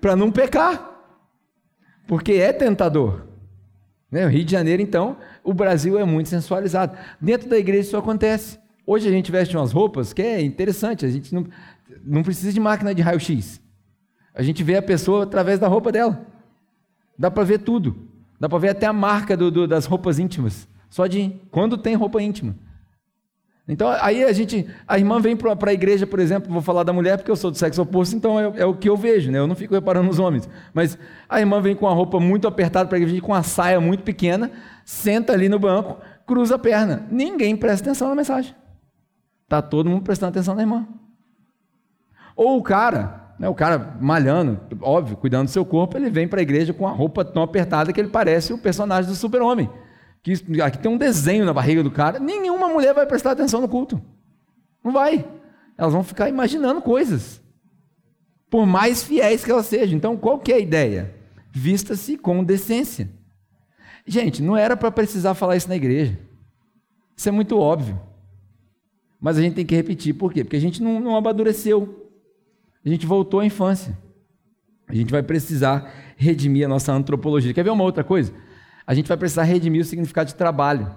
para não pecar, porque é tentador. Né? O Rio de Janeiro, então, o Brasil é muito sensualizado. Dentro da igreja isso acontece. Hoje a gente veste umas roupas que é interessante, a gente não, não precisa de máquina de raio-x. A gente vê a pessoa através da roupa dela. Dá para ver tudo. Dá para ver até a marca do- do- das roupas íntimas. Só de quando tem roupa íntima. Então, aí a gente, a irmã vem para a igreja, por exemplo, vou falar da mulher porque eu sou do sexo oposto, então é, é o que eu vejo, né? Eu não fico reparando nos homens. Mas a irmã vem com a roupa muito apertada para a igreja, com a saia muito pequena, senta ali no banco, cruza a perna. Ninguém presta atenção na mensagem. Tá todo mundo prestando atenção na irmã. Ou o cara, né, o cara malhando, óbvio, cuidando do seu corpo, ele vem para a igreja com a roupa tão apertada que ele parece o personagem do super-homem. Que aqui tem um desenho na barriga do cara. Nenhuma mulher vai prestar atenção no culto. Não vai. Elas vão ficar imaginando coisas. Por mais fiéis que elas sejam. Então, qual que é a ideia? Vista-se com decência. Gente, não era para precisar falar isso na igreja. Isso é muito óbvio. Mas a gente tem que repetir. Por quê? Porque a gente não, não amadureceu. A gente voltou à infância. A gente vai precisar redimir a nossa antropologia. Quer ver uma outra coisa? A gente vai precisar redimir o significado de trabalho.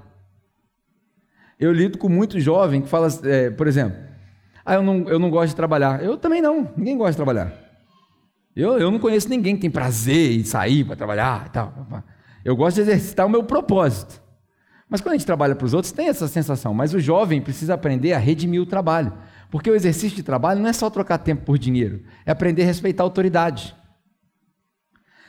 Eu lido com muito jovem que fala, é, por exemplo, ah, eu não, eu não gosto de trabalhar. Eu também não, ninguém gosta de trabalhar. Eu, eu não conheço ninguém que tem prazer em sair para trabalhar e tal. Eu gosto de exercitar o meu propósito. Mas quando a gente trabalha para os outros, tem essa sensação. Mas o jovem precisa aprender a redimir o trabalho. Porque o exercício de trabalho não é só trocar tempo por dinheiro, é aprender a respeitar a autoridade.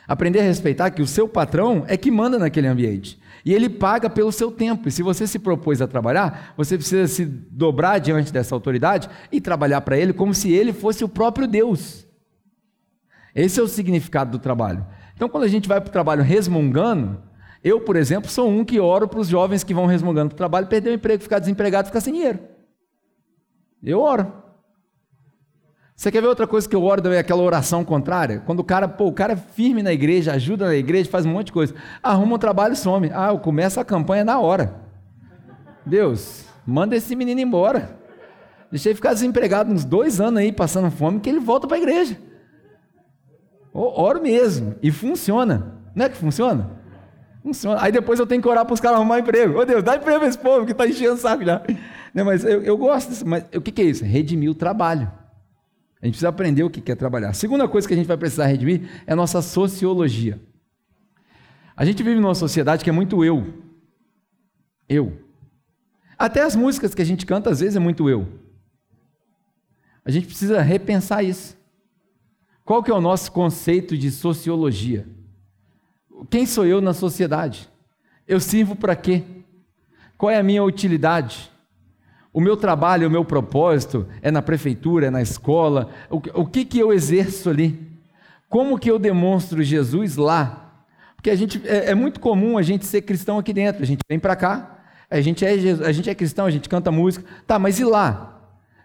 Aprender a respeitar que o seu patrão é que manda naquele ambiente. E ele paga pelo seu tempo. E se você se propôs a trabalhar, você precisa se dobrar diante dessa autoridade e trabalhar para ele como se ele fosse o próprio Deus. Esse é o significado do trabalho. Então, quando a gente vai para o trabalho resmungando, eu, por exemplo, sou um que oro para os jovens que vão resmungando para o trabalho, perder o emprego, ficar desempregado, ficar sem dinheiro. Eu oro. Você quer ver outra coisa que eu oro também, aquela oração contrária? Quando o cara, pô, o cara é firme na igreja, ajuda na igreja, faz um monte de coisa. Arruma um trabalho e some. Ah, eu começo a campanha na hora. Deus, manda esse menino embora. Deixa ele ficar desempregado uns dois anos aí, passando fome, que ele volta para a igreja. Oro mesmo. E funciona. Não é que funciona? Funciona. Aí depois eu tenho que orar para os caras arrumar emprego. Ô Deus, dá emprego para esse povo que está enchendo o saco já. Não, mas eu, eu gosto disso. Mas o que, que é isso? Redimir o trabalho. A gente precisa aprender o que é trabalhar. A segunda coisa que a gente vai precisar redimir é a nossa sociologia. A gente vive numa sociedade que é muito eu. Eu. Até as músicas que a gente canta, às vezes, é muito eu. A gente precisa repensar isso. Qual que é o nosso conceito de sociologia? Quem sou eu na sociedade? Eu sirvo para quê? Qual é a minha utilidade? O meu trabalho, o meu propósito é na prefeitura, é na escola? O, que- que, eu exerço ali? Como que eu demonstro Jesus lá? Porque a gente, é, é muito comum a gente ser cristão aqui dentro. A gente vem para cá, a gente, é, a gente é cristão, a gente canta música. Tá, mas e lá?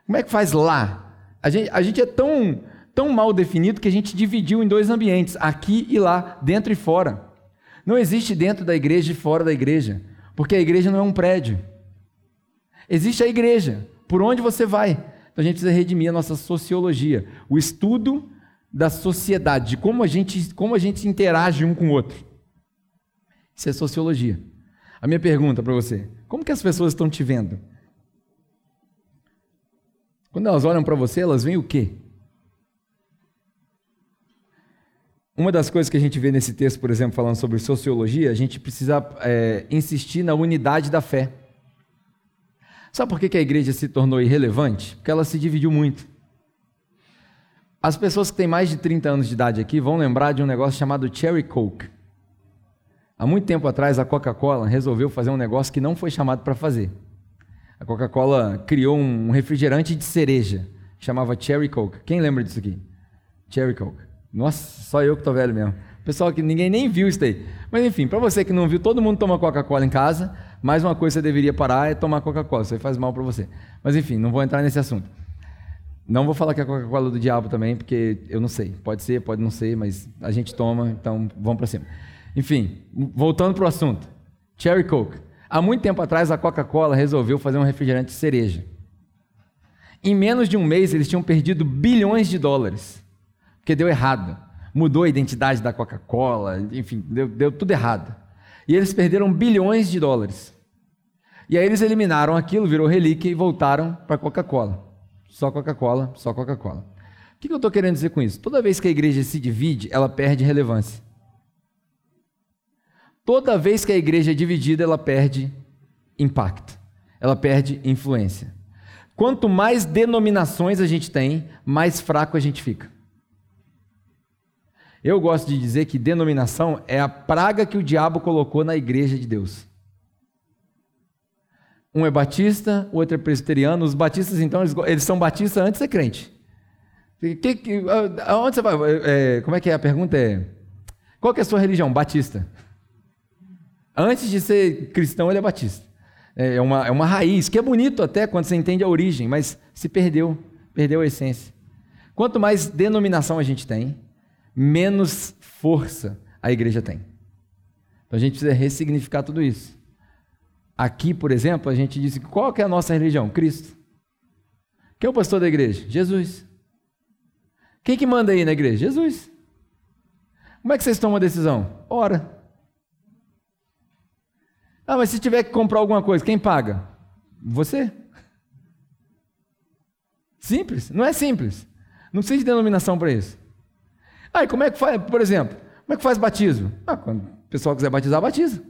Como é que faz lá? A gente, a gente é tão, tão mal definido que a gente dividiu em dois ambientes, aqui e lá, dentro e fora. Não existe dentro da igreja e fora da igreja, porque a igreja não é um prédio. Existe a igreja, por onde você vai. Então a gente precisa redimir a nossa sociologia, o estudo da sociedade, de como a gente, como a gente interage um com o outro. Isso é sociologia. A minha pergunta para você: como que as pessoas estão te vendo? Quando elas olham para você, elas veem o quê? Uma das coisas que a gente vê nesse texto, por exemplo, falando sobre sociologia, a gente precisa é, insistir na unidade da fé. Sabe por que a igreja se tornou irrelevante? Porque ela se dividiu muito. As pessoas que têm mais de 30 anos de idade aqui vão lembrar de um negócio chamado Cherry Coke. Há muito tempo atrás, a Coca-Cola resolveu fazer um negócio que não foi chamado para fazer. A Coca-Cola criou um refrigerante de cereja, chamava Cherry Coke. Quem lembra disso aqui? Cherry Coke. Nossa, só eu que tô velho mesmo. Pessoal que ninguém nem viu isso daí. Mas enfim, para você que não viu, todo mundo toma Coca-Cola em casa. Mais uma coisa que você deveria parar é tomar Coca-Cola. Isso aí faz mal para você. Mas enfim, não vou entrar nesse assunto. Não vou falar que é Coca-Cola do diabo também, porque eu não sei. Pode ser, pode não ser, mas a gente toma, então vamos para cima. Enfim, voltando para o assunto. Cherry Coke. Há muito tempo atrás, a Coca-Cola resolveu fazer um refrigerante cereja. Em menos de um mês, eles tinham perdido bilhões de dólares, porque deu errado. Mudou a identidade da Coca-Cola, enfim, deu, deu tudo errado. E eles perderam bilhões de dólares. E aí eles eliminaram aquilo, virou relíquia e voltaram para a Coca-Cola. Só Coca-Cola, só Coca-Cola. O que eu estou querendo dizer com isso? Toda vez que a igreja se divide, ela perde relevância. Toda vez que a igreja é dividida, ela perde impacto, ela perde influência. Quanto mais denominações a gente tem, mais fraco a gente fica. Eu gosto de dizer que denominação é a praga que o diabo colocou na igreja de Deus. Um é batista, o outro é presbiteriano. Os batistas, então, eles, eles são batistas antes de ser crente. Que, que, aonde você vai? É, como é que é? A pergunta é: qual que é a sua religião? Batista. Antes de ser cristão, ele é batista. É uma, é uma raiz, que é bonito até quando você entende a origem, mas se perdeu, perdeu a essência. Quanto mais denominação a gente tem, menos força a igreja tem. Então a gente precisa ressignificar tudo isso. Aqui, por exemplo, a gente disse qual que é a nossa religião? Cristo. Quem é o pastor da igreja? Jesus. Quem que manda aí na igreja? Jesus. Como é que vocês tomam a decisão? Ora. Ah, mas se tiver que comprar alguma coisa, quem paga? Você. Simples? Não é simples. Não precisa de denominação para isso. E como é que faz, por exemplo, como é que faz batismo? Ah, quando o pessoal quiser batizar, batiza.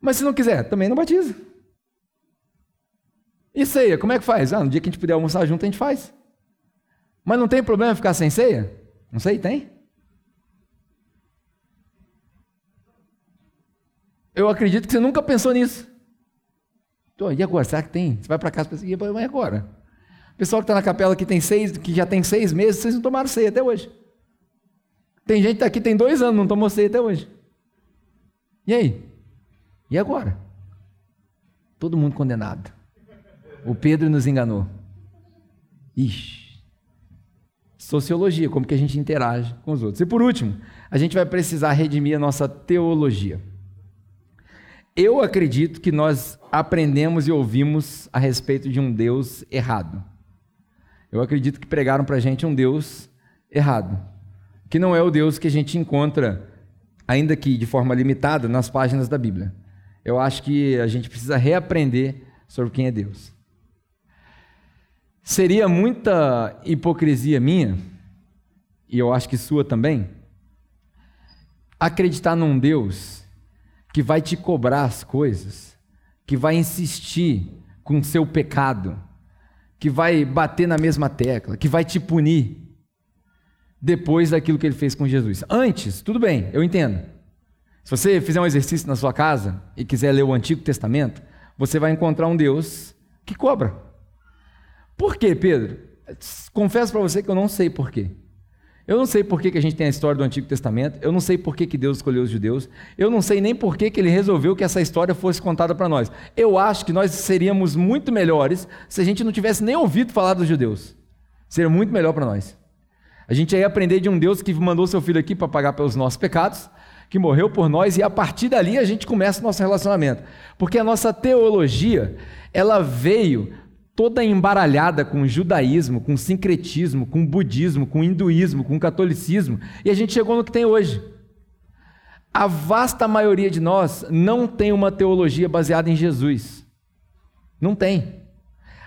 Mas se não quiser, também não batiza. E ceia, como é que faz? Ah, no dia que a gente puder almoçar junto, a gente faz. Mas não tem problema ficar sem ceia? Não sei, tem? Eu acredito que você nunca pensou nisso. Então, e agora? Será que tem? Você vai para casa e pensa, e agora? O pessoal que está na capela que, tem seis, que já tem seis meses, vocês não tomaram ceia até hoje. Tem gente que está aqui tem dois anos, não tomou ceia até hoje. E aí? E agora? Todo mundo condenado. O Pedro nos enganou. Ixi. Sociologia, como que a gente interage com os outros. E por último, a gente vai precisar redimir a nossa teologia. Eu acredito que nós aprendemos e ouvimos a respeito de um Deus errado. Eu acredito que pregaram para a gente um Deus errado, que não é o Deus que a gente encontra, ainda que de forma limitada, nas páginas da Bíblia. Eu acho que a gente precisa reaprender sobre quem é Deus. Seria muita hipocrisia minha, e eu acho que sua também, acreditar num Deus que vai te cobrar as coisas, que vai insistir com o seu pecado, que vai bater na mesma tecla, que vai te punir depois daquilo que ele fez com Jesus. Antes, tudo bem, eu entendo. Se você fizer um exercício na sua casa e quiser ler o Antigo Testamento, você vai encontrar um Deus que cobra. Por quê, Pedro? Confesso para você que eu não sei por quê. Eu não sei por que, a gente tem a história do Antigo Testamento, eu não sei por que, Deus escolheu os judeus, eu não sei nem por que, que ele resolveu que essa história fosse contada para nós. Eu acho que nós seríamos muito melhores se a gente não tivesse nem ouvido falar dos judeus. Seria muito melhor para nós. A gente ia aprender de um Deus que mandou seu filho aqui para pagar pelos nossos pecados, que morreu por nós, e a partir dali a gente começa o nosso relacionamento. Porque a nossa teologia, ela veio toda embaralhada com judaísmo, com sincretismo, com budismo, com hinduísmo, com catolicismo, e a gente chegou no que tem hoje. A vasta maioria de nós não tem uma teologia baseada em Jesus. Não tem.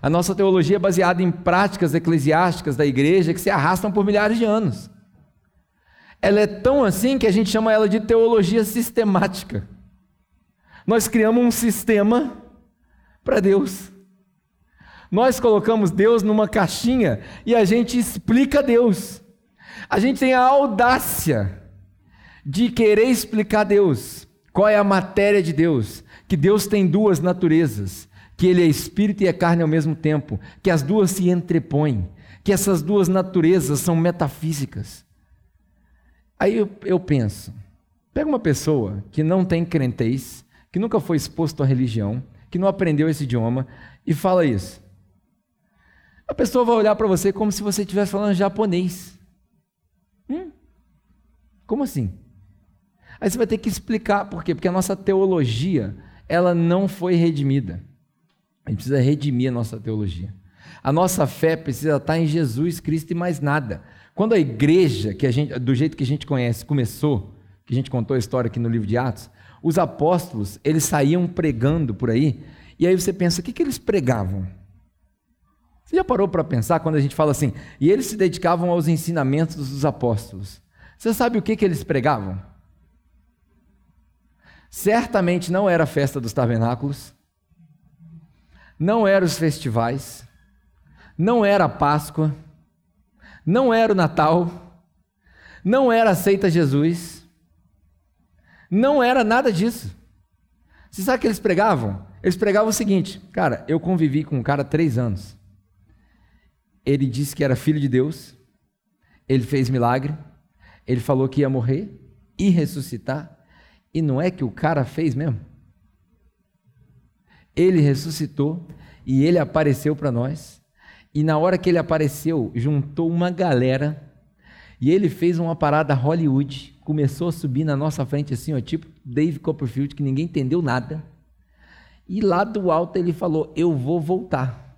A nossa teologia é baseada em práticas eclesiásticas da igreja que se arrastam por milhares de anos. Ela é tão assim que a gente chama ela de teologia sistemática. Nós criamos um sistema para Deus. Nós colocamos Deus numa caixinha e a gente explica Deus. A gente tem a audácia de querer explicar Deus. Qual é a matéria de Deus? Que Deus tem duas naturezas, que ele é espírito e é carne ao mesmo tempo, que as duas se entrepõem, que essas duas naturezas são metafísicas. Aí eu, eu penso, pega uma pessoa que não tem crentez, que nunca foi exposto à religião, que não aprendeu esse idioma e fala isso. A pessoa vai olhar para você como se você estivesse falando japonês. Hum? Como assim? Aí você vai ter que explicar por quê? Porque a nossa teologia, ela não foi redimida. A gente precisa redimir a nossa teologia. A nossa fé precisa estar em Jesus Cristo e mais nada. Quando a igreja, que a gente, do jeito que a gente conhece, começou, que a gente contou a história aqui no livro de Atos, os apóstolos, eles saíam pregando por aí, e aí você pensa, o que, que eles pregavam? Você já parou para pensar quando a gente fala assim, e eles se dedicavam aos ensinamentos dos apóstolos? Você sabe o que, que eles pregavam? Certamente não era a festa dos tabernáculos, não eram os festivais, não era a Páscoa, não era o Natal, não era aceita Jesus, não era nada disso. Você sabe o que eles pregavam? Eles pregavam o seguinte, cara, eu convivi com um cara três anos. Ele disse que era filho de Deus, ele fez milagre, ele falou que ia morrer e ressuscitar, e não é que o cara fez mesmo? Ele ressuscitou e ele apareceu para nós. E na hora que ele apareceu, juntou uma galera e ele fez uma parada Hollywood, começou a subir na nossa frente assim, ó, tipo Dave Copperfield, que ninguém entendeu nada. E lá do alto ele falou: "Eu vou voltar".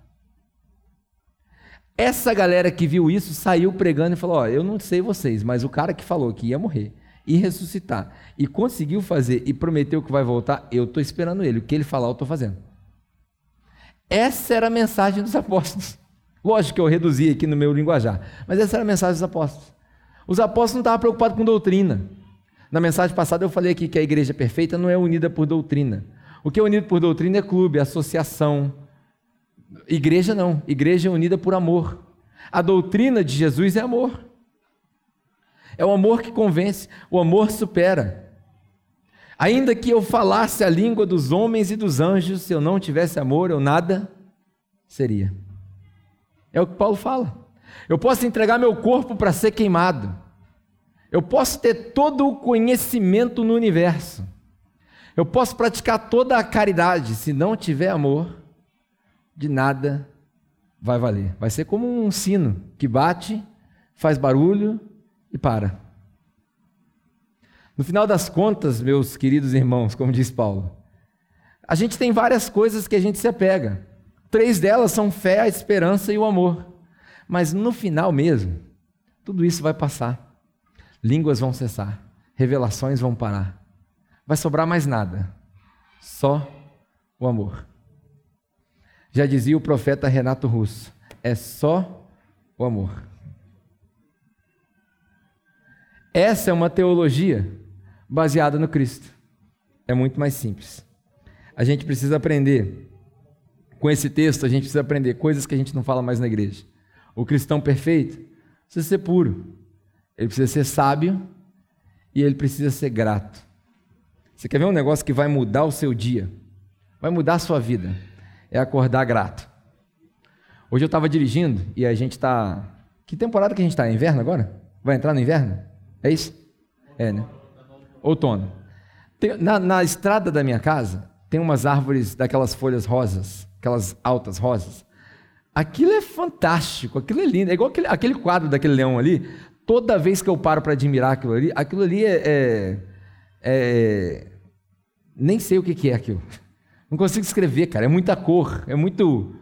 Essa galera que viu isso saiu pregando e falou: "Ó, eu não sei vocês, mas o cara que falou que ia morrer e ressuscitar e conseguiu fazer e prometeu que vai voltar, eu estou esperando ele. O que ele falar, eu estou fazendo. Essa era a mensagem dos apóstolos. Lógico que eu reduzi aqui no meu linguajar, mas essa era a mensagem dos apóstolos. Os apóstolos não estavam preocupados com doutrina. Na mensagem passada eu falei aqui que a igreja perfeita não é unida por doutrina. O que é unido por doutrina é clube, associação. Igreja não. Igreja é unida por amor. A doutrina de Jesus é amor. É o amor que convence, o amor supera. Ainda que eu falasse a língua dos homens e dos anjos, se eu não tivesse amor, eu nada seria. É o que Paulo fala. Eu posso entregar meu corpo para ser queimado. Eu posso ter todo o conhecimento no universo. Eu posso praticar toda a caridade. Se não tiver amor, de nada vai valer. Vai ser como um sino que bate, faz barulho e para. No final das contas, meus queridos irmãos, como diz Paulo, a gente tem várias coisas que a gente se apega. Três delas são fé, a esperança e o amor. Mas no final mesmo, tudo isso vai passar. Línguas vão cessar, revelações vão parar. Vai sobrar mais nada. Só o amor. Já dizia o profeta Renato Russo: é só o amor. Essa é uma teologia baseada no Cristo. É muito mais simples. A gente precisa aprender, com esse texto, a gente precisa aprender coisas que a gente não fala mais na igreja. O cristão perfeito precisa ser puro, ele precisa ser sábio e ele precisa ser grato. Você quer ver um negócio que vai mudar o seu dia? Vai mudar a sua vida? É acordar grato. Hoje eu estava dirigindo e a gente está. Que temporada que a gente está? Inverno agora? Vai entrar no inverno? É isso? É, né? Outono. Tem, na, na estrada da minha casa tem umas árvores daquelas folhas rosas, aquelas altas rosas. Aquilo é fantástico, aquilo é lindo. É igual aquele, aquele quadro daquele leão ali. Toda vez que eu paro para admirar aquilo ali, aquilo ali é, é, é, Nem sei o que, que é aquilo. Não consigo escrever, cara. É muita cor, é muito,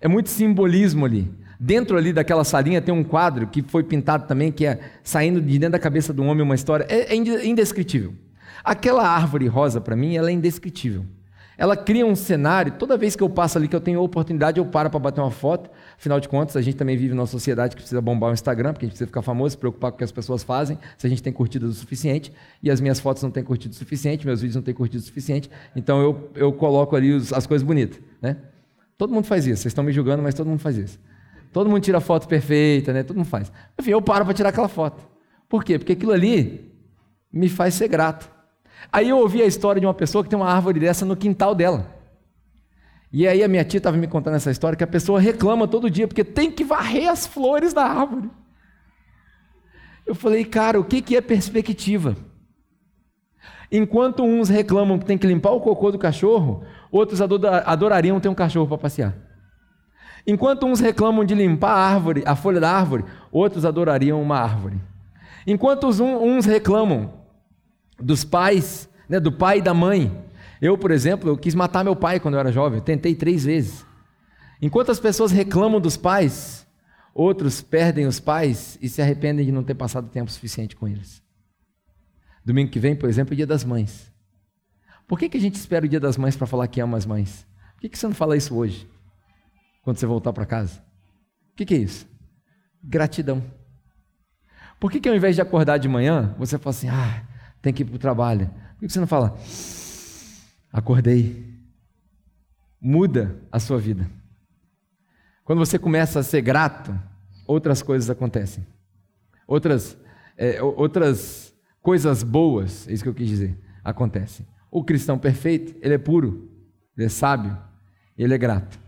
é muito simbolismo ali. Dentro ali daquela salinha tem um quadro que foi pintado também, que é saindo de dentro da cabeça do homem uma história. É, é indescritível. Aquela árvore rosa, para mim, ela é indescritível. Ela cria um cenário, toda vez que eu passo ali, que eu tenho oportunidade, eu paro para bater uma foto. Afinal de contas, a gente também vive numa sociedade que precisa bombar o Instagram, porque a gente precisa ficar famoso, se preocupar com o que as pessoas fazem, se a gente tem curtidas o suficiente. E as minhas fotos não têm curtido o suficiente, meus vídeos não têm curtido o suficiente. Então eu, eu coloco ali os, as coisas bonitas. Né? Todo mundo faz isso, vocês estão me julgando, mas todo mundo faz isso. Todo mundo tira foto perfeita, né? Todo mundo faz. Enfim, eu paro para tirar aquela foto. Por quê? Porque aquilo ali me faz ser grato. Aí eu ouvi a história de uma pessoa que tem uma árvore dessa no quintal dela. E aí a minha tia estava me contando essa história que a pessoa reclama todo dia porque tem que varrer as flores da árvore. Eu falei, cara, o que que é perspectiva? Enquanto uns reclamam que tem que limpar o cocô do cachorro, outros adora- adorariam ter um cachorro para passear. Enquanto uns reclamam de limpar a árvore, a folha da árvore, outros adorariam uma árvore. Enquanto uns reclamam dos pais, né, do pai e da mãe. Eu, por exemplo, eu quis matar meu pai quando eu era jovem, eu tentei três vezes. Enquanto as pessoas reclamam dos pais, outros perdem os pais e se arrependem de não ter passado tempo suficiente com eles. Domingo que vem, por exemplo, é o dia das mães. Por que, que a gente espera o dia das mães para falar que ama as mães? Por que, que você não fala isso hoje, quando você voltar para casa? O que, que é isso? Gratidão. Por que, que ao invés de acordar de manhã, você fala assim, ah, tem que ir para o trabalho? Por que, você não fala, acordei? Muda a sua vida. Quando você começa a ser grato, outras coisas acontecem. Outras, é, outras coisas boas, é isso que eu quis dizer, acontecem. O cristão perfeito, ele é puro, ele é sábio, ele é grato.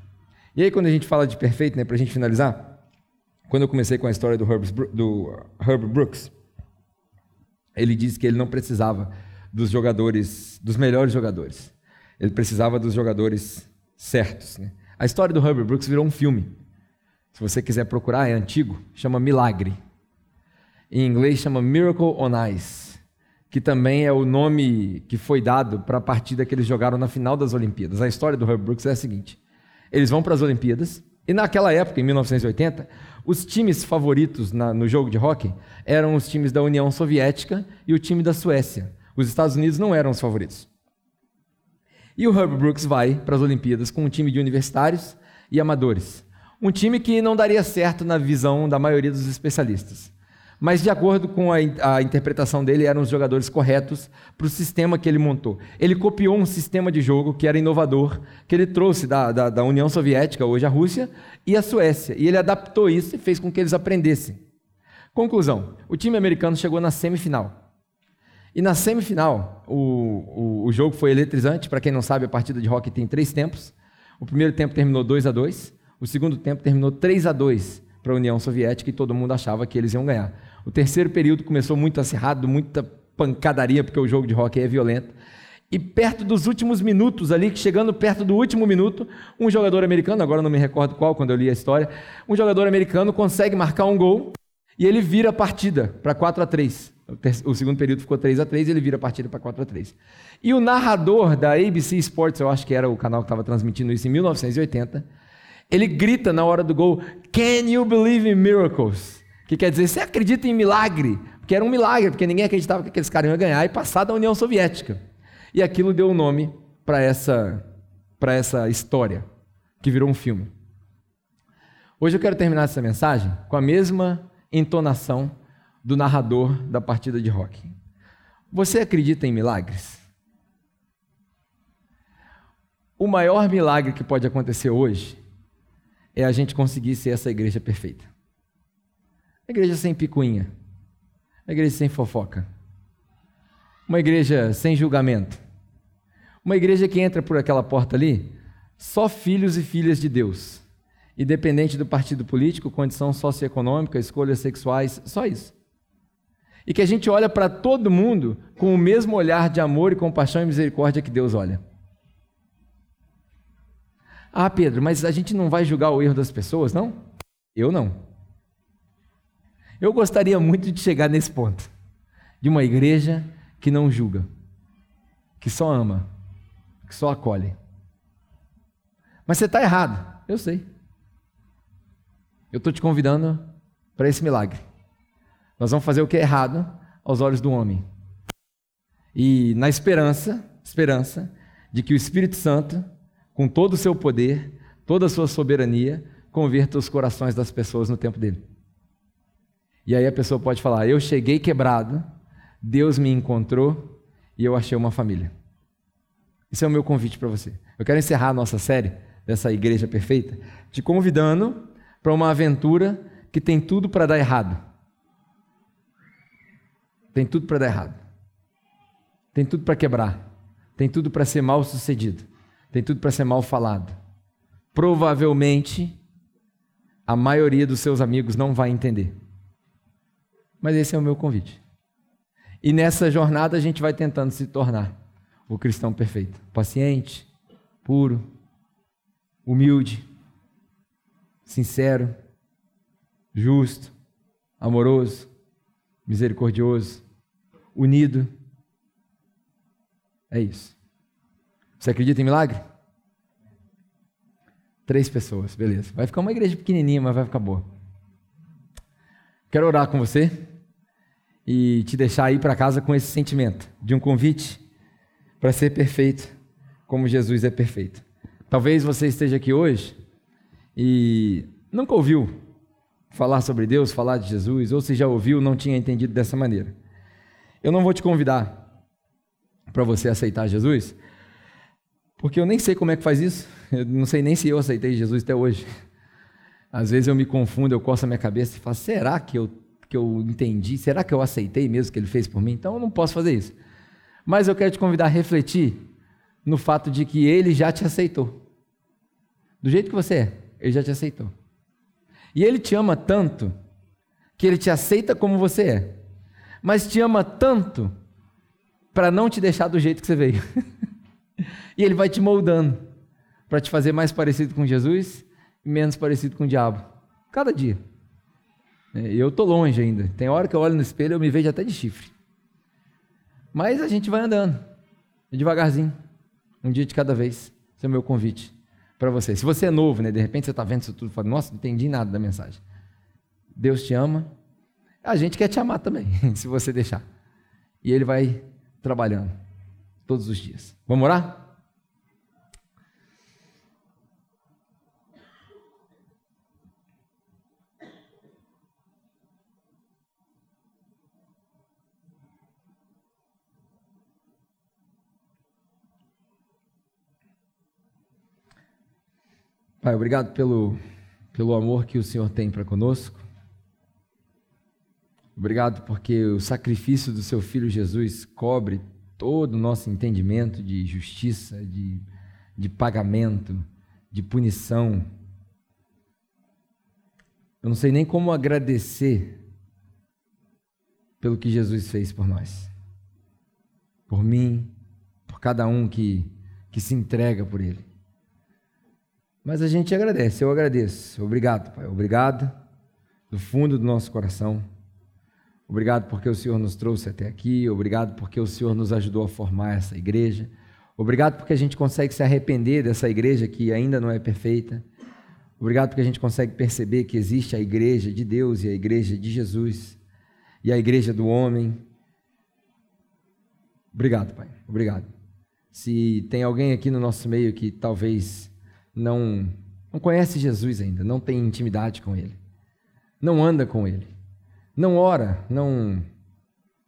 E aí, quando a gente fala de perfeito, né, para a gente finalizar, quando eu comecei com a história do Herb, do Brooks, ele disse que ele não precisava dos jogadores, dos melhores jogadores. Ele precisava dos jogadores certos. né? A história do Herbert Brooks virou um filme. Se você quiser procurar, é antigo, chama Milagre. Em inglês chama Miracle on Ice, que também é o nome que foi dado para a partida que eles jogaram na final das Olimpíadas. A história do Herbert Brooks é a seguinte: eles vão para as Olimpíadas e naquela época, em 1980, os times favoritos na- no jogo de hóquei eram os times da União Soviética e o time da Suécia. Os Estados Unidos não eram os favoritos. E o Herb Brooks vai para as Olimpíadas com um time de universitários e amadores. Um time que não daria certo na visão da maioria dos especialistas. Mas, de acordo com a, a interpretação dele, eram os jogadores corretos para o sistema que ele montou. Ele copiou um sistema de jogo que era inovador, que ele trouxe da, da, da União Soviética, hoje a Rússia, e a Suécia. E ele adaptou isso e fez com que eles aprendessem. Conclusão: o time americano chegou na semifinal. E na semifinal, o, o, o jogo foi eletrizante. Para quem não sabe, a partida de hockey tem três tempos. O primeiro tempo terminou 2 a 2 o segundo tempo terminou 3 a 2 para a União Soviética e todo mundo achava que eles iam ganhar. O terceiro período começou muito acirrado, muita pancadaria, porque o jogo de hockey é violento. E perto dos últimos minutos ali, chegando perto do último minuto, um jogador americano, agora não me recordo qual, quando eu li a história, um jogador americano consegue marcar um gol e ele vira a partida para 4 a 3 o, segundo período ficou 3 a 3 ele vira a partida para 4 a 3 E o narrador da ABC Sports, eu acho que era o canal que estava transmitindo isso em 1980, ele grita na hora do gol: Can you believe in miracles? Que quer dizer, você acredita em milagre? Porque era um milagre, porque ninguém acreditava que aqueles caras iam ganhar e passar da União Soviética. E aquilo deu o nome para essa, essa história, que virou um filme. Hoje eu quero terminar essa mensagem com a mesma entonação do narrador da partida de rock. Você acredita em milagres? O maior milagre que pode acontecer hoje é a gente conseguir ser essa igreja perfeita. Uma igreja sem picuinha. Uma igreja sem fofoca. Uma igreja sem julgamento. Uma igreja que entra por aquela porta ali, só filhos e filhas de Deus. Independente do partido político, condição socioeconômica, escolhas sexuais, só isso. E que a gente olha para todo mundo com o mesmo olhar de amor e compaixão e misericórdia que Deus olha. Ah, Pedro, mas a gente não vai julgar o erro das pessoas, não? Eu não. Eu gostaria muito de chegar nesse ponto de uma igreja que não julga, que só ama, que só acolhe. Mas você está errado, eu sei. Eu estou te convidando para esse milagre. Nós vamos fazer o que é errado aos olhos do homem. E na esperança, esperança de que o Espírito Santo, com todo o seu poder, toda a sua soberania, converta os corações das pessoas no tempo dele. E aí a pessoa pode falar: Eu cheguei quebrado, Deus me encontrou e eu achei uma família. Esse é o meu convite para você. Eu quero encerrar a nossa série dessa igreja perfeita te convidando para uma aventura que tem tudo para dar errado. Tem tudo para dar errado. Tem tudo para quebrar. Tem tudo para ser mal sucedido. Tem tudo para ser mal falado. Provavelmente a maioria dos seus amigos não vai entender. Mas esse é o meu convite. E nessa jornada a gente vai tentando se tornar o cristão perfeito, paciente, puro, humilde, sincero, justo, amoroso, misericordioso, unido. É isso. Você acredita em milagre? Três pessoas, beleza. Vai ficar uma igreja pequenininha, mas vai ficar boa. Quero orar com você e te deixar ir para casa com esse sentimento de um convite para ser perfeito, como Jesus é perfeito. Talvez você esteja aqui hoje e nunca ouviu falar sobre Deus, falar de Jesus, ou se já ouviu, não tinha entendido dessa maneira. Eu não vou te convidar para você aceitar Jesus, porque eu nem sei como é que faz isso. Eu não sei nem se eu aceitei Jesus até hoje. Às vezes eu me confundo, eu coço a minha cabeça e falo: será que eu, que eu entendi? Será que eu aceitei mesmo o que ele fez por mim? Então eu não posso fazer isso. Mas eu quero te convidar a refletir no fato de que ele já te aceitou. Do jeito que você é, ele já te aceitou. E ele te ama tanto que ele te aceita como você é. Mas te ama tanto para não te deixar do jeito que você veio. e ele vai te moldando para te fazer mais parecido com Jesus e menos parecido com o diabo. Cada dia. E eu tô longe ainda. Tem hora que eu olho no espelho e eu me vejo até de chifre. Mas a gente vai andando, devagarzinho, um dia de cada vez. Esse é o meu convite para você. Se você é novo, né, de repente você está vendo isso tudo e fala, nossa, não entendi nada da mensagem. Deus te ama, a gente quer te amar também, se você deixar. E Ele vai trabalhando todos os dias. Vamos orar? Pai, obrigado pelo, pelo amor que o Senhor tem para conosco. Obrigado porque o sacrifício do seu filho Jesus cobre todo o nosso entendimento de justiça, de, de pagamento, de punição. Eu não sei nem como agradecer pelo que Jesus fez por nós, por mim, por cada um que, que se entrega por Ele. Mas a gente agradece, eu agradeço. Obrigado, Pai. Obrigado do fundo do nosso coração. Obrigado porque o Senhor nos trouxe até aqui. Obrigado porque o Senhor nos ajudou a formar essa igreja. Obrigado porque a gente consegue se arrepender dessa igreja que ainda não é perfeita. Obrigado porque a gente consegue perceber que existe a igreja de Deus e a igreja de Jesus e a igreja do homem. Obrigado, Pai. Obrigado. Se tem alguém aqui no nosso meio que talvez não, não conhece Jesus ainda, não tem intimidade com Ele, não anda com Ele, não ora, não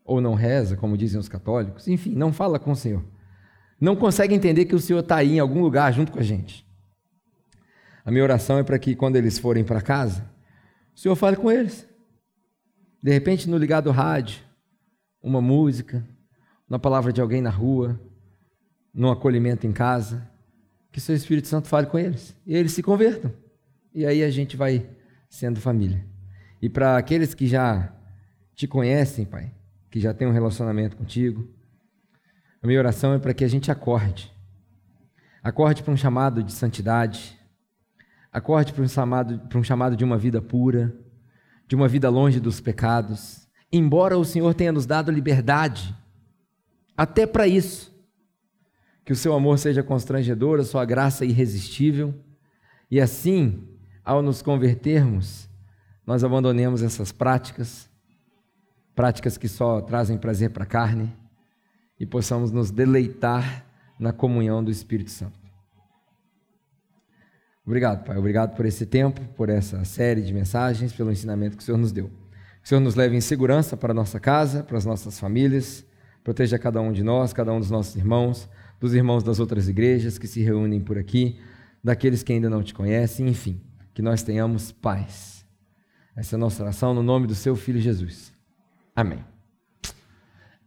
ou não reza, como dizem os católicos, enfim, não fala com o Senhor, não consegue entender que o Senhor está aí em algum lugar junto com a gente. A minha oração é para que quando eles forem para casa, o Senhor fale com eles. De repente, no ligado rádio, uma música, uma palavra de alguém na rua, num acolhimento em casa que seu Espírito Santo fale com eles e eles se convertam. E aí a gente vai sendo família. E para aqueles que já te conhecem, Pai, que já têm um relacionamento contigo, a minha oração é para que a gente acorde. Acorde para um chamado de santidade. Acorde para um chamado, para um chamado de uma vida pura, de uma vida longe dos pecados. Embora o Senhor tenha nos dado liberdade, até para isso que o seu amor seja constrangedor, a sua graça irresistível, e assim, ao nos convertermos, nós abandonemos essas práticas, práticas que só trazem prazer para a carne, e possamos nos deleitar na comunhão do Espírito Santo. Obrigado, Pai. Obrigado por esse tempo, por essa série de mensagens, pelo ensinamento que o Senhor nos deu. Que o Senhor nos leve em segurança para a nossa casa, para as nossas famílias, proteja cada um de nós, cada um dos nossos irmãos dos irmãos das outras igrejas que se reúnem por aqui, daqueles que ainda não te conhecem, enfim, que nós tenhamos paz. Essa é a nossa oração no nome do seu filho Jesus. Amém.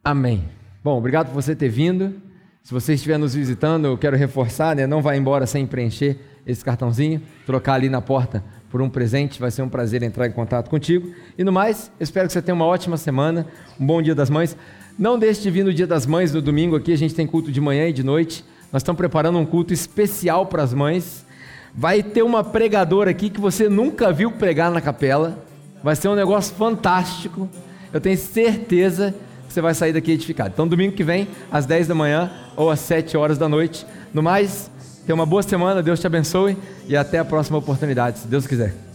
Amém. Bom, obrigado por você ter vindo. Se você estiver nos visitando, eu quero reforçar, né? Não vá embora sem preencher esse cartãozinho, trocar ali na porta por um presente. Vai ser um prazer entrar em contato contigo. E no mais, espero que você tenha uma ótima semana, um bom Dia das Mães. Não deixe de vir no Dia das Mães, no domingo aqui. A gente tem culto de manhã e de noite. Nós estamos preparando um culto especial para as mães. Vai ter uma pregadora aqui que você nunca viu pregar na capela. Vai ser um negócio fantástico. Eu tenho certeza que você vai sair daqui edificado. Então, domingo que vem, às 10 da manhã ou às 7 horas da noite. No mais, tenha uma boa semana, Deus te abençoe e até a próxima oportunidade, se Deus quiser.